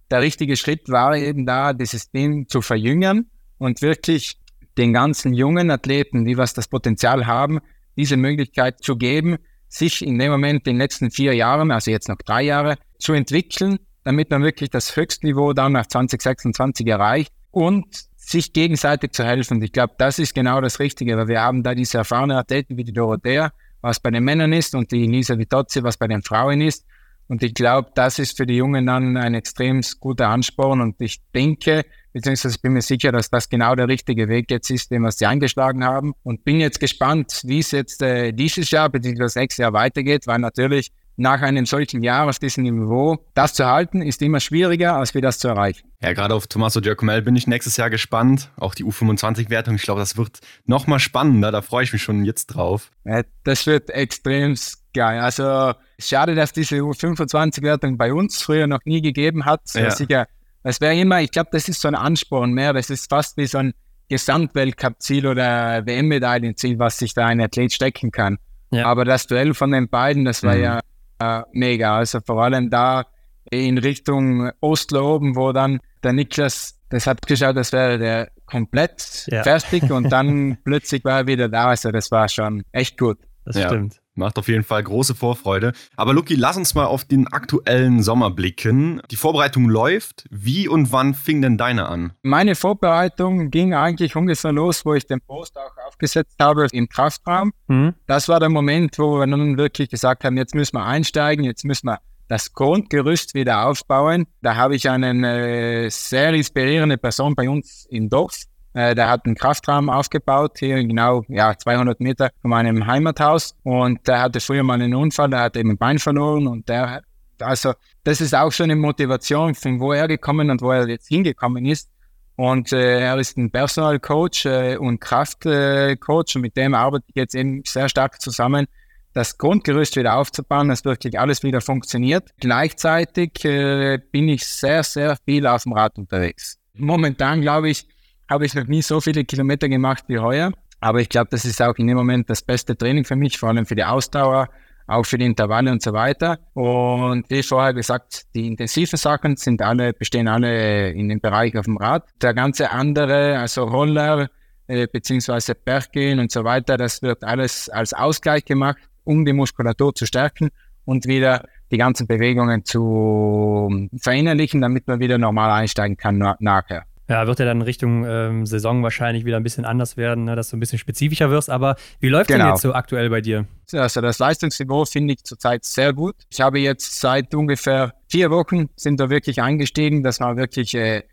der richtige Schritt war eben da, dieses Team zu verjüngern und wirklich den ganzen jungen Athleten, die was das Potenzial haben, diese Möglichkeit zu geben, sich in dem Moment in den letzten vier Jahren, also jetzt noch drei Jahre, zu entwickeln, damit man wirklich das Höchstniveau dann nach 2026 erreicht und sich gegenseitig zu helfen. Ich glaube, das ist genau das Richtige, weil wir haben da diese erfahrenen Athleten wie die Dorothea, was bei den Männern ist, und die Lisa Vitozzi, was bei den Frauen ist. Und ich glaube, das ist für die Jungen dann ein extrem guter Ansporn. Und ich denke, beziehungsweise bin mir sicher, dass das genau der richtige Weg jetzt ist, den wir sie eingeschlagen haben. Und bin jetzt gespannt, wie es jetzt äh, dieses Jahr beziehungsweise nächstes Jahr weitergeht, weil natürlich nach einem solchen Jahr auf diesem Niveau, das zu halten, ist immer schwieriger, als wir das zu erreichen. Ja, gerade auf Tommaso Giacomel bin ich nächstes Jahr gespannt. Auch die U25-Wertung, ich glaube, das wird nochmal spannender. Da freue ich mich schon jetzt drauf. Ja, das wird extrem geil. Also schade, dass diese U25-Wertung bei uns früher noch nie gegeben hat. Ja. Sicher, das wäre immer, ich glaube, das ist so ein Ansporn mehr. Das ist fast wie so ein Gesamtweltcup-Ziel oder WM-Medaillenziel, was sich da ein Athlet stecken kann. Ja. Aber das Duell von den beiden, das war mhm. ja äh, mega. Also vor allem da in Richtung Oslo oben, wo dann der Niklas, das hat geschaut, das wäre der komplett ja. fertig und dann plötzlich war er wieder da. Also das war schon echt gut. Das ja. stimmt. Macht auf jeden Fall große Vorfreude. Aber Luki, lass uns mal auf den aktuellen Sommer blicken. Die Vorbereitung läuft. Wie und wann fing denn deine an? Meine Vorbereitung ging eigentlich ungefähr los, wo ich den Post auch aufgesetzt habe im Kraftraum. Mhm. Das war der Moment, wo wir dann wirklich gesagt haben, jetzt müssen wir einsteigen, jetzt müssen wir das Grundgerüst wieder aufbauen. Da habe ich eine äh, sehr inspirierende Person bei uns im Dorf der hat einen Kraftraum aufgebaut, hier genau ja, 200 Meter von meinem Heimathaus. Und der hatte früher mal einen Unfall, der hat eben ein Bein verloren und der, also das ist auch schon eine Motivation, von wo er gekommen und wo er jetzt hingekommen ist. Und äh, er ist ein Personal Coach äh, und Kraftcoach äh, und mit dem arbeite ich jetzt eben sehr stark zusammen, das Grundgerüst wieder aufzubauen, dass wirklich alles wieder funktioniert. Gleichzeitig äh, bin ich sehr, sehr viel auf dem Rad unterwegs. Momentan glaube ich, habe ich noch nie so viele Kilometer gemacht wie heuer. Aber ich glaube, das ist auch in dem Moment das beste Training für mich, vor allem für die Ausdauer, auch für die Intervalle und so weiter. Und wie vorher gesagt, die intensiven Sachen sind alle, bestehen alle in dem Bereich auf dem Rad. Der ganze andere, also Roller, äh, beziehungsweise Berggehen und so weiter, das wird alles als Ausgleich gemacht, um die Muskulatur zu stärken und wieder die ganzen Bewegungen zu verinnerlichen, damit man wieder normal einsteigen kann nachher. Ja, wird ja dann Richtung ähm, Saison wahrscheinlich wieder ein bisschen anders werden, ne, dass du ein bisschen spezifischer wirst. Aber wie läuft genau. denn jetzt so aktuell bei dir? Also das Leistungsniveau finde ich zurzeit sehr gut. Ich habe jetzt seit ungefähr vier Wochen sind wir wirklich eingestiegen, dass wir wirklich äh,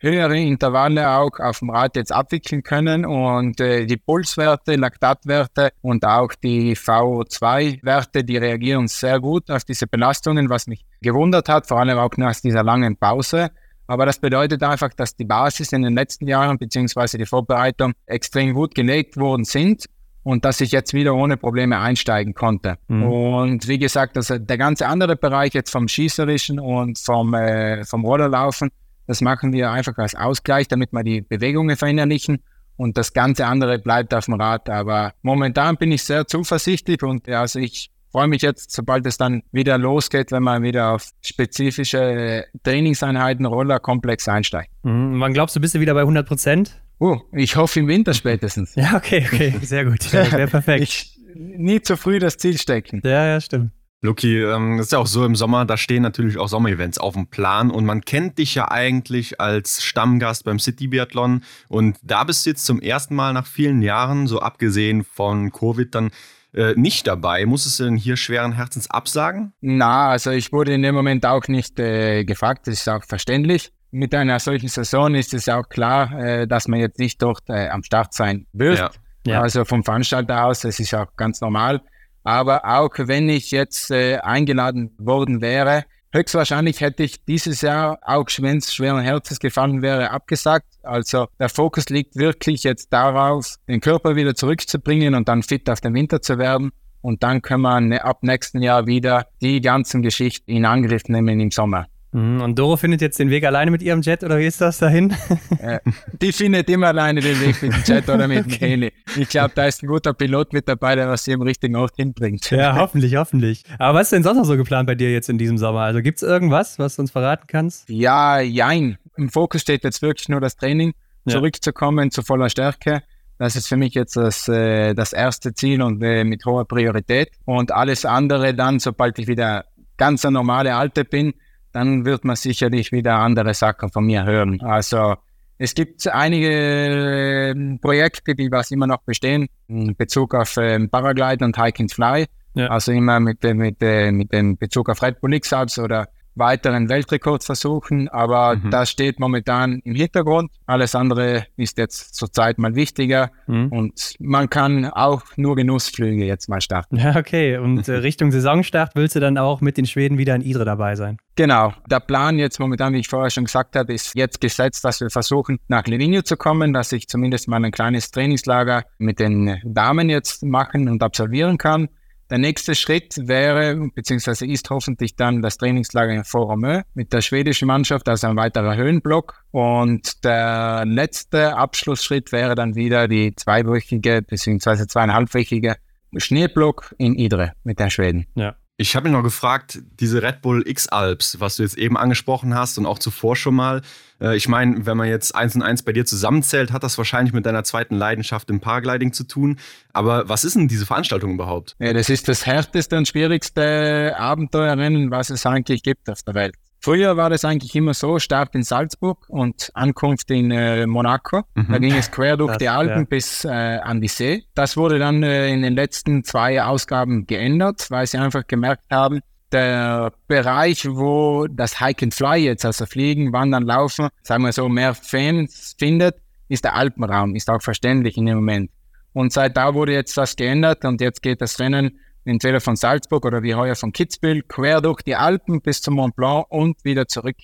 höhere Intervalle auch auf dem Rad jetzt abwickeln können und äh, die Pulswerte, Laktatwerte und auch die VO2-Werte, die reagieren sehr gut auf diese Belastungen, was mich gewundert hat, vor allem auch nach dieser langen Pause. Aber das bedeutet einfach, dass die Basis in den letzten Jahren beziehungsweise die Vorbereitung extrem gut gelegt worden sind und dass ich jetzt wieder ohne Probleme einsteigen konnte. Mhm. Und wie gesagt, also der ganze andere Bereich jetzt vom Schießerischen und vom, äh, vom Rollerlaufen, das machen wir einfach als Ausgleich, damit wir die Bewegungen verinnerlichen. Und das ganze andere bleibt auf dem Rad. Aber momentan bin ich sehr zuversichtlich und also ich freue mich jetzt, sobald es dann wieder losgeht, wenn man wieder auf spezifische Trainingseinheiten, Rollerkomplex einsteigt. Mhm. Wann glaubst du, bist du wieder bei 100 Prozent? Oh, ich hoffe im Winter spätestens. ja, okay, okay, sehr gut. Ja, wäre perfekt. Ich, nie zu früh das Ziel stecken. Ja, ja, stimmt. Luki, ähm, ist ja auch so im Sommer, da stehen natürlich auch Sommerevents auf dem Plan und man kennt dich ja eigentlich als Stammgast beim City Biathlon und da bist du jetzt zum ersten Mal nach vielen Jahren, so abgesehen von Covid, dann äh, nicht dabei. Musstest du denn hier schweren Herzens absagen? Na, also ich wurde in dem Moment auch nicht äh, gefragt, das ist auch verständlich. Mit einer solchen Saison ist es auch klar, äh, dass man jetzt nicht dort äh, am Start sein wird. Ja. Ja. Also vom Veranstalter aus, das ist auch ganz normal. Aber auch wenn ich jetzt äh, eingeladen worden wäre, höchstwahrscheinlich hätte ich dieses Jahr, auch wenn es schweren Herzens gefallen wäre, abgesagt. Also der Fokus liegt wirklich jetzt darauf, den Körper wieder zurückzubringen und dann fit auf den Winter zu werden. Und dann können wir ne, ab nächsten Jahr wieder die ganzen Geschichten in Angriff nehmen im Sommer. Mhm, und Doro findet jetzt den Weg alleine mit ihrem Jet oder wie ist das dahin? Äh, die findet immer alleine den Weg mit dem Jet oder mit dem Heli. Ich glaube, da ist ein guter Pilot mit dabei, der was sie im richtigen Ort hinbringt. Ja, hoffentlich, hoffentlich. Aber was ist denn sonst noch so geplant bei dir jetzt in diesem Sommer? Also gibt es irgendwas, was du uns verraten kannst? Ja, jein. Im Fokus steht jetzt wirklich nur das Training, ja. zurückzukommen zu voller Stärke. Das ist für mich jetzt das, äh, das erste Ziel und äh, mit hoher Priorität. Und alles andere dann, sobald ich wieder ganz normale Alte bin, dann wird man sicherlich wieder andere Sachen von mir hören. Also es gibt einige ähm, Projekte, die was immer noch bestehen, in Bezug auf ähm, Paraglide und Hike and Fly. Ja. Also immer mit, mit, mit dem Bezug auf Red Bull X-Alps oder weiteren Weltrekord versuchen, aber mhm. das steht momentan im Hintergrund. Alles andere ist jetzt zurzeit mal wichtiger mhm. und man kann auch nur Genussflüge jetzt mal starten. Ja, okay. Und äh, Richtung Saisonstart willst du dann auch mit den Schweden wieder in Idre dabei sein? Genau. Der Plan jetzt momentan, wie ich vorher schon gesagt habe, ist jetzt gesetzt, dass wir versuchen, nach Livigno zu kommen, dass ich zumindest mal ein kleines Trainingslager mit den Damen jetzt machen und absolvieren kann. Der nächste Schritt wäre, beziehungsweise ist hoffentlich dann das Trainingslager in Foromö mit der schwedischen Mannschaft, also ein weiterer Höhenblock. Und der letzte Abschlussschritt wäre dann wieder die zweiwöchige, beziehungsweise zweieinhalbwöchige Schneeblock in Idre mit den Schweden. Ja. Ich habe mich noch gefragt, diese Red Bull X-Alps, was du jetzt eben angesprochen hast und auch zuvor schon mal. Äh, ich meine, wenn man jetzt eins und eins bei dir zusammenzählt, hat das wahrscheinlich mit deiner zweiten Leidenschaft im Paragliding zu tun. Aber was ist denn diese Veranstaltung überhaupt? Ja, das ist das härteste und schwierigste Abenteuerrennen, was es eigentlich gibt auf der Welt. Früher war das eigentlich immer so, Start in Salzburg und Ankunft in äh, Monaco. Mhm. Da ging es quer durch das, die Alpen ja. bis äh, an die See. Das wurde dann äh, in den letzten zwei Ausgaben geändert, weil sie einfach gemerkt haben, der Bereich, wo das Hike and Fly jetzt, also Fliegen, Wandern, Laufen, sagen wir so, mehr Fans findet, ist der Alpenraum, ist auch verständlich in dem Moment. Und seit da wurde jetzt das geändert und jetzt geht das Rennen entweder von Salzburg oder wie heuer von Kitzbühel, quer durch die Alpen bis zum Mont Blanc und wieder zurück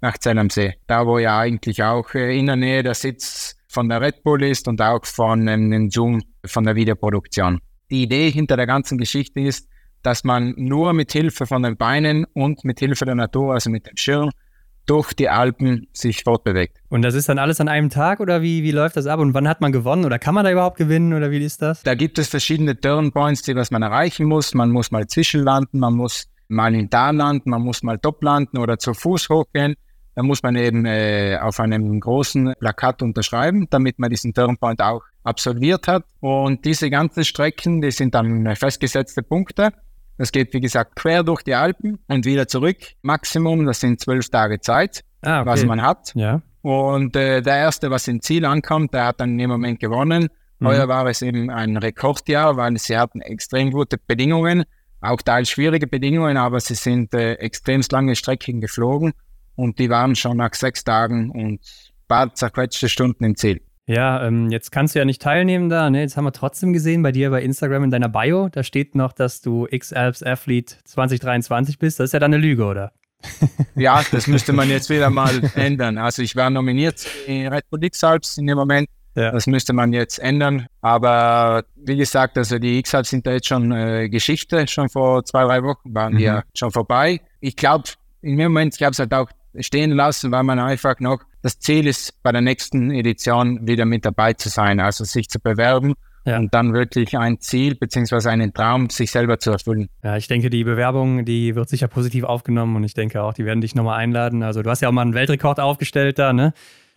nach Zell am See. Da, wo ja eigentlich auch äh, in der Nähe der Sitz von der Red Bull ist und auch von ähm, Zoom von der Videoproduktion. Die Idee hinter der ganzen Geschichte ist, dass man nur mit Hilfe von den Beinen und mit Hilfe der Natur, also mit dem Schirm, durch die Alpen sich fortbewegt. Und das ist dann alles an einem Tag oder wie, wie läuft das ab und wann hat man gewonnen oder kann man da überhaupt gewinnen oder wie ist das? Da gibt es verschiedene Turnpoints, die was man erreichen muss. Man muss mal zwischenlanden, man muss mal in Tal landen, man muss mal top landen oder zu Fuß hochgehen. Da muss man eben äh, auf einem großen Plakat unterschreiben, damit man diesen Turnpoint auch absolviert hat. Und diese ganzen Strecken, die sind dann festgesetzte Punkte. Das geht, wie gesagt, quer durch die Alpen und wieder zurück. Maximum, das sind zwölf Tage Zeit, ah, okay. was man hat. Ja. Und äh, der Erste, was ins Ziel ankommt, der hat dann in dem Moment gewonnen. Mhm. Heuer war es eben ein Rekordjahr, weil sie hatten extrem gute Bedingungen, auch teils schwierige Bedingungen, aber sie sind äh, extrem lange Strecken geflogen und die waren schon nach sechs Tagen und paar zerquetschte Stunden im Ziel. Ja, ähm, jetzt kannst du ja nicht teilnehmen da. Ne? Jetzt haben wir trotzdem gesehen bei dir bei Instagram in deiner Bio, da steht noch, dass du X-Alps Athlete 2023 bist. Das ist ja dann eine Lüge, oder? ja, das müsste man jetzt wieder mal ändern. Also ich war nominiert in Red Bull X-Alps in dem Moment. Ja. Das müsste man jetzt ändern. Aber wie gesagt, also die X-Alps sind da jetzt schon äh, Geschichte. Schon vor zwei, drei Wochen waren mhm. die ja schon vorbei. Ich glaube, in dem Moment, ich habe es halt auch stehen lassen, weil man einfach noch das Ziel ist, bei der nächsten Edition wieder mit dabei zu sein, also sich zu bewerben ja. und dann wirklich ein Ziel beziehungsweise einen Traum sich selber zu erfüllen. Ja, ich denke, die Bewerbung, die wird sicher positiv aufgenommen und ich denke auch, die werden dich nochmal einladen. Also du hast ja auch mal einen Weltrekord aufgestellt da, ne?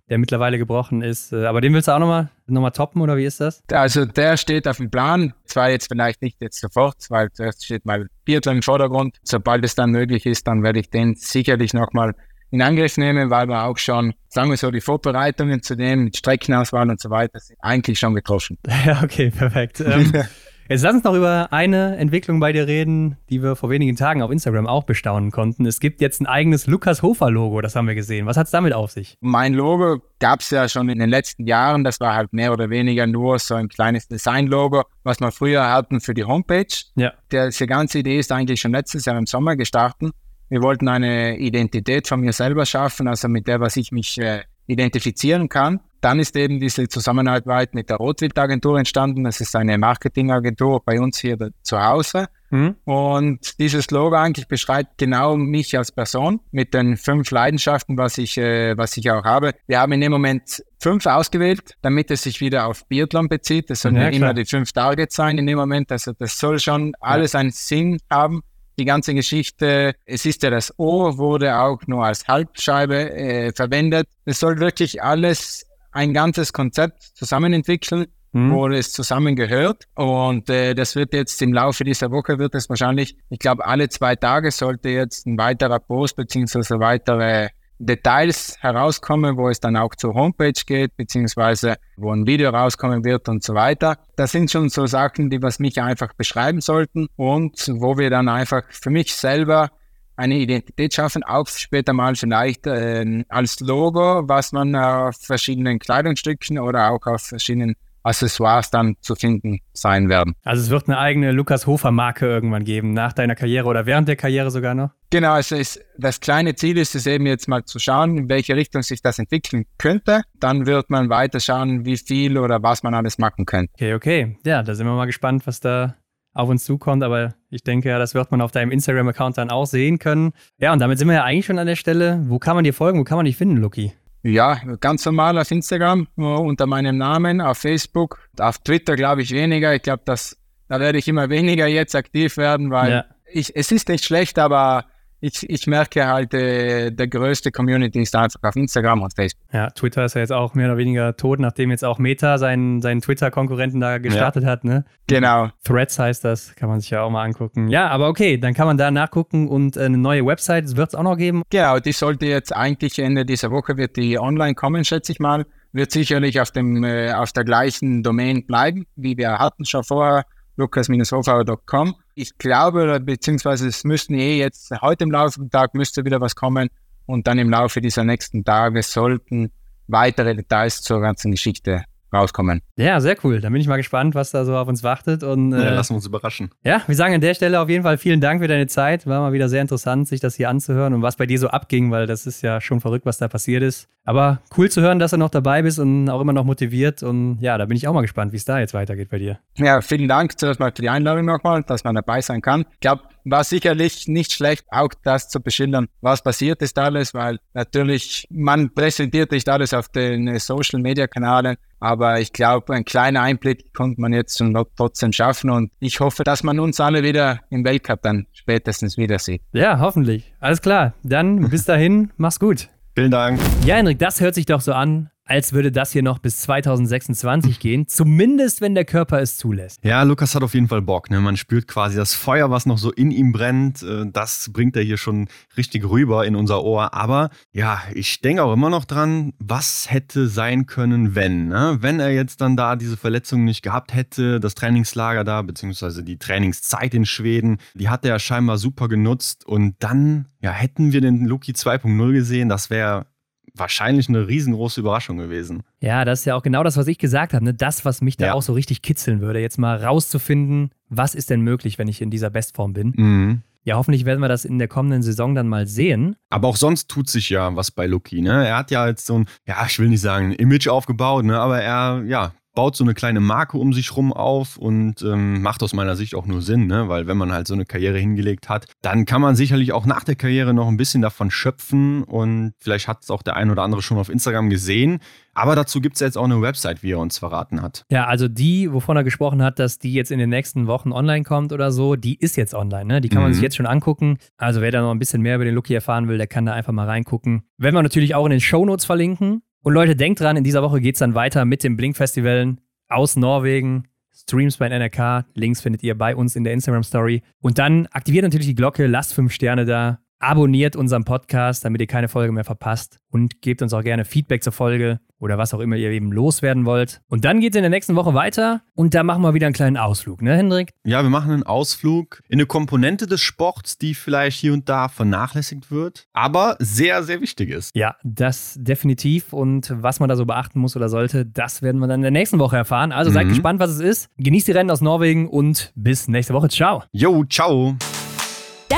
der mittlerweile gebrochen ist. Äh, aber den willst du auch nochmal noch mal toppen oder wie ist das? Also der steht auf dem Plan. Zwar jetzt vielleicht nicht jetzt sofort, weil zuerst steht mal Biathlon im Vordergrund. Sobald es dann möglich ist, dann werde ich den sicherlich nochmal in Angriff nehmen, weil wir auch schon, sagen wir so, die Vorbereitungen zu dem mit Streckenauswahl und so weiter sind eigentlich schon getroffen. Ja, okay, perfekt. Ähm, Jetzt lass uns noch über eine Entwicklung bei dir reden, die wir vor wenigen Tagen auf Instagram auch bestaunen konnten. Es gibt jetzt ein eigenes Lukas Hofer Logo, das haben wir gesehen. Was hat es damit auf sich? Mein Logo gab es ja schon in den letzten Jahren. Das war halt mehr oder weniger nur so ein kleines Design-Logo, was wir früher hatten für die Homepage. Ja. Diese ganze Idee ist eigentlich schon letztes Jahr im Sommer gestartet. Wir wollten eine Identität von mir selber schaffen, also mit der, was ich mich äh, identifizieren kann. Dann ist eben diese Zusammenarbeit mit der Rotwild-Agentur entstanden. Das ist eine Marketingagentur bei uns hier zu Hause. Mhm. Und dieses Logo eigentlich beschreibt genau mich als Person mit den fünf Leidenschaften, was ich, äh, was ich auch habe. Wir haben in dem Moment fünf ausgewählt, damit es sich wieder auf Biathlon bezieht. Das sollen ja, immer die fünf Targets sein in dem Moment. Also das soll schon alles ja. einen Sinn haben die ganze Geschichte. Es ist ja das O, wurde auch nur als Halbscheibe äh, verwendet. Es soll wirklich alles ein ganzes Konzept zusammen entwickeln, mhm. wo es zusammengehört. Und äh, das wird jetzt im Laufe dieser Woche wird es wahrscheinlich, ich glaube, alle zwei Tage sollte jetzt ein weiterer Post beziehungsweise weitere Details herauskommen, wo es dann auch zur Homepage geht, beziehungsweise wo ein Video rauskommen wird und so weiter. Das sind schon so Sachen, die was mich einfach beschreiben sollten und wo wir dann einfach für mich selber eine Identität schaffen, auch später mal vielleicht äh, als Logo, was man auf verschiedenen Kleidungsstücken oder auch auf verschiedenen Accessoires dann zu finden sein werden. Also es wird eine eigene Lukas Hofer Marke irgendwann geben, nach deiner Karriere oder während der Karriere sogar noch? Genau, also ist, das kleine Ziel ist es eben jetzt mal zu schauen, in welche Richtung sich das entwickeln könnte. Dann wird man weiter schauen, wie viel oder was man alles machen könnte. Okay, okay. Ja, da sind wir mal gespannt, was da auf uns zukommt, aber ich denke, ja, das wird man auf deinem Instagram-Account dann auch sehen können. Ja, und damit sind wir ja eigentlich schon an der Stelle. Wo kann man dir folgen? Wo kann man dich finden, Lucky? Ja, ganz normal auf Instagram äh, unter meinem Namen, auf Facebook, auf Twitter glaube ich weniger. Ich glaube, da werde ich immer weniger jetzt aktiv werden, weil ja. ich, es ist nicht schlecht, aber ich, ich merke halt, äh, der größte Community ist einfach auf Instagram und Facebook. Ja, Twitter ist ja jetzt auch mehr oder weniger tot, nachdem jetzt auch Meta seinen, seinen Twitter-Konkurrenten da gestartet ja. hat, ne? Genau. Threads heißt das, kann man sich ja auch mal angucken. Ja, aber okay, dann kann man da nachgucken und eine neue Website wird es auch noch geben. Genau, die sollte jetzt eigentlich Ende dieser Woche wird die online kommen, schätze ich mal. Wird sicherlich auf, dem, äh, auf der gleichen Domain bleiben, wie wir hatten schon vorher lukas-hofauer.com. Ich glaube, beziehungsweise es müssten eh jetzt, heute im Laufe des Tages müsste wieder was kommen und dann im Laufe dieser nächsten Tage sollten weitere Details zur ganzen Geschichte rauskommen. Ja, sehr cool. Dann bin ich mal gespannt, was da so auf uns wartet. Und, äh, ja, lassen wir uns überraschen. Ja, wir sagen an der Stelle auf jeden Fall vielen Dank für deine Zeit. War mal wieder sehr interessant, sich das hier anzuhören und was bei dir so abging, weil das ist ja schon verrückt, was da passiert ist. Aber cool zu hören, dass du noch dabei bist und auch immer noch motiviert. Und ja, da bin ich auch mal gespannt, wie es da jetzt weitergeht bei dir. Ja, vielen Dank zuerst mal für die Einladung nochmal, dass man dabei sein kann. Ich glaube, war sicherlich nicht schlecht, auch das zu beschildern, was passiert ist alles, weil natürlich, man präsentiert nicht alles auf den Social Media Kanälen, aber ich glaube, ein kleiner Einblick konnte man jetzt trotzdem schaffen und ich hoffe, dass man uns alle wieder im Weltcup dann spätestens wieder sieht. Ja, hoffentlich. Alles klar. Dann bis dahin, mach's gut. Vielen Dank. Ja, Henrik, das hört sich doch so an, als würde das hier noch bis 2026 gehen, zumindest wenn der Körper es zulässt. Ja, Lukas hat auf jeden Fall Bock. Ne? Man spürt quasi das Feuer, was noch so in ihm brennt. Äh, das bringt er hier schon richtig rüber in unser Ohr. Aber ja, ich denke auch immer noch dran, was hätte sein können, wenn. Ne? Wenn er jetzt dann da diese Verletzung nicht gehabt hätte, das Trainingslager da, beziehungsweise die Trainingszeit in Schweden, die hat er ja scheinbar super genutzt. Und dann ja, hätten wir den Luki 2.0 gesehen. Das wäre wahrscheinlich eine riesengroße Überraschung gewesen. Ja, das ist ja auch genau das, was ich gesagt habe. Ne? Das, was mich da ja. auch so richtig kitzeln würde, jetzt mal rauszufinden, was ist denn möglich, wenn ich in dieser Bestform bin. Mhm. Ja, hoffentlich werden wir das in der kommenden Saison dann mal sehen. Aber auch sonst tut sich ja was bei Lucky. Ne? Er hat ja jetzt so ein, ja, ich will nicht sagen, ein Image aufgebaut, ne? aber er, ja, baut so eine kleine Marke um sich rum auf und ähm, macht aus meiner Sicht auch nur Sinn, ne? weil wenn man halt so eine Karriere hingelegt hat, dann kann man sicherlich auch nach der Karriere noch ein bisschen davon schöpfen und vielleicht hat es auch der ein oder andere schon auf Instagram gesehen. Aber dazu gibt es jetzt auch eine Website, wie er uns verraten hat. Ja, also die, wovon er gesprochen hat, dass die jetzt in den nächsten Wochen online kommt oder so, die ist jetzt online. Ne? Die kann man sich mhm. jetzt schon angucken. Also wer da noch ein bisschen mehr über den Lucky erfahren will, der kann da einfach mal reingucken. Werden wir natürlich auch in den Shownotes verlinken. Und Leute, denkt dran, in dieser Woche geht es dann weiter mit den Blink-Festivalen aus Norwegen. Streams bei NRK. Links findet ihr bei uns in der Instagram-Story. Und dann aktiviert natürlich die Glocke, lasst fünf Sterne da abonniert unseren Podcast, damit ihr keine Folge mehr verpasst und gebt uns auch gerne Feedback zur Folge oder was auch immer ihr eben loswerden wollt. Und dann geht es in der nächsten Woche weiter und da machen wir wieder einen kleinen Ausflug, ne, Hendrik? Ja, wir machen einen Ausflug in eine Komponente des Sports, die vielleicht hier und da vernachlässigt wird, aber sehr, sehr wichtig ist. Ja, das definitiv. Und was man da so beachten muss oder sollte, das werden wir dann in der nächsten Woche erfahren. Also seid mhm. gespannt, was es ist. Genießt die Rennen aus Norwegen und bis nächste Woche. Ciao. Jo, ciao.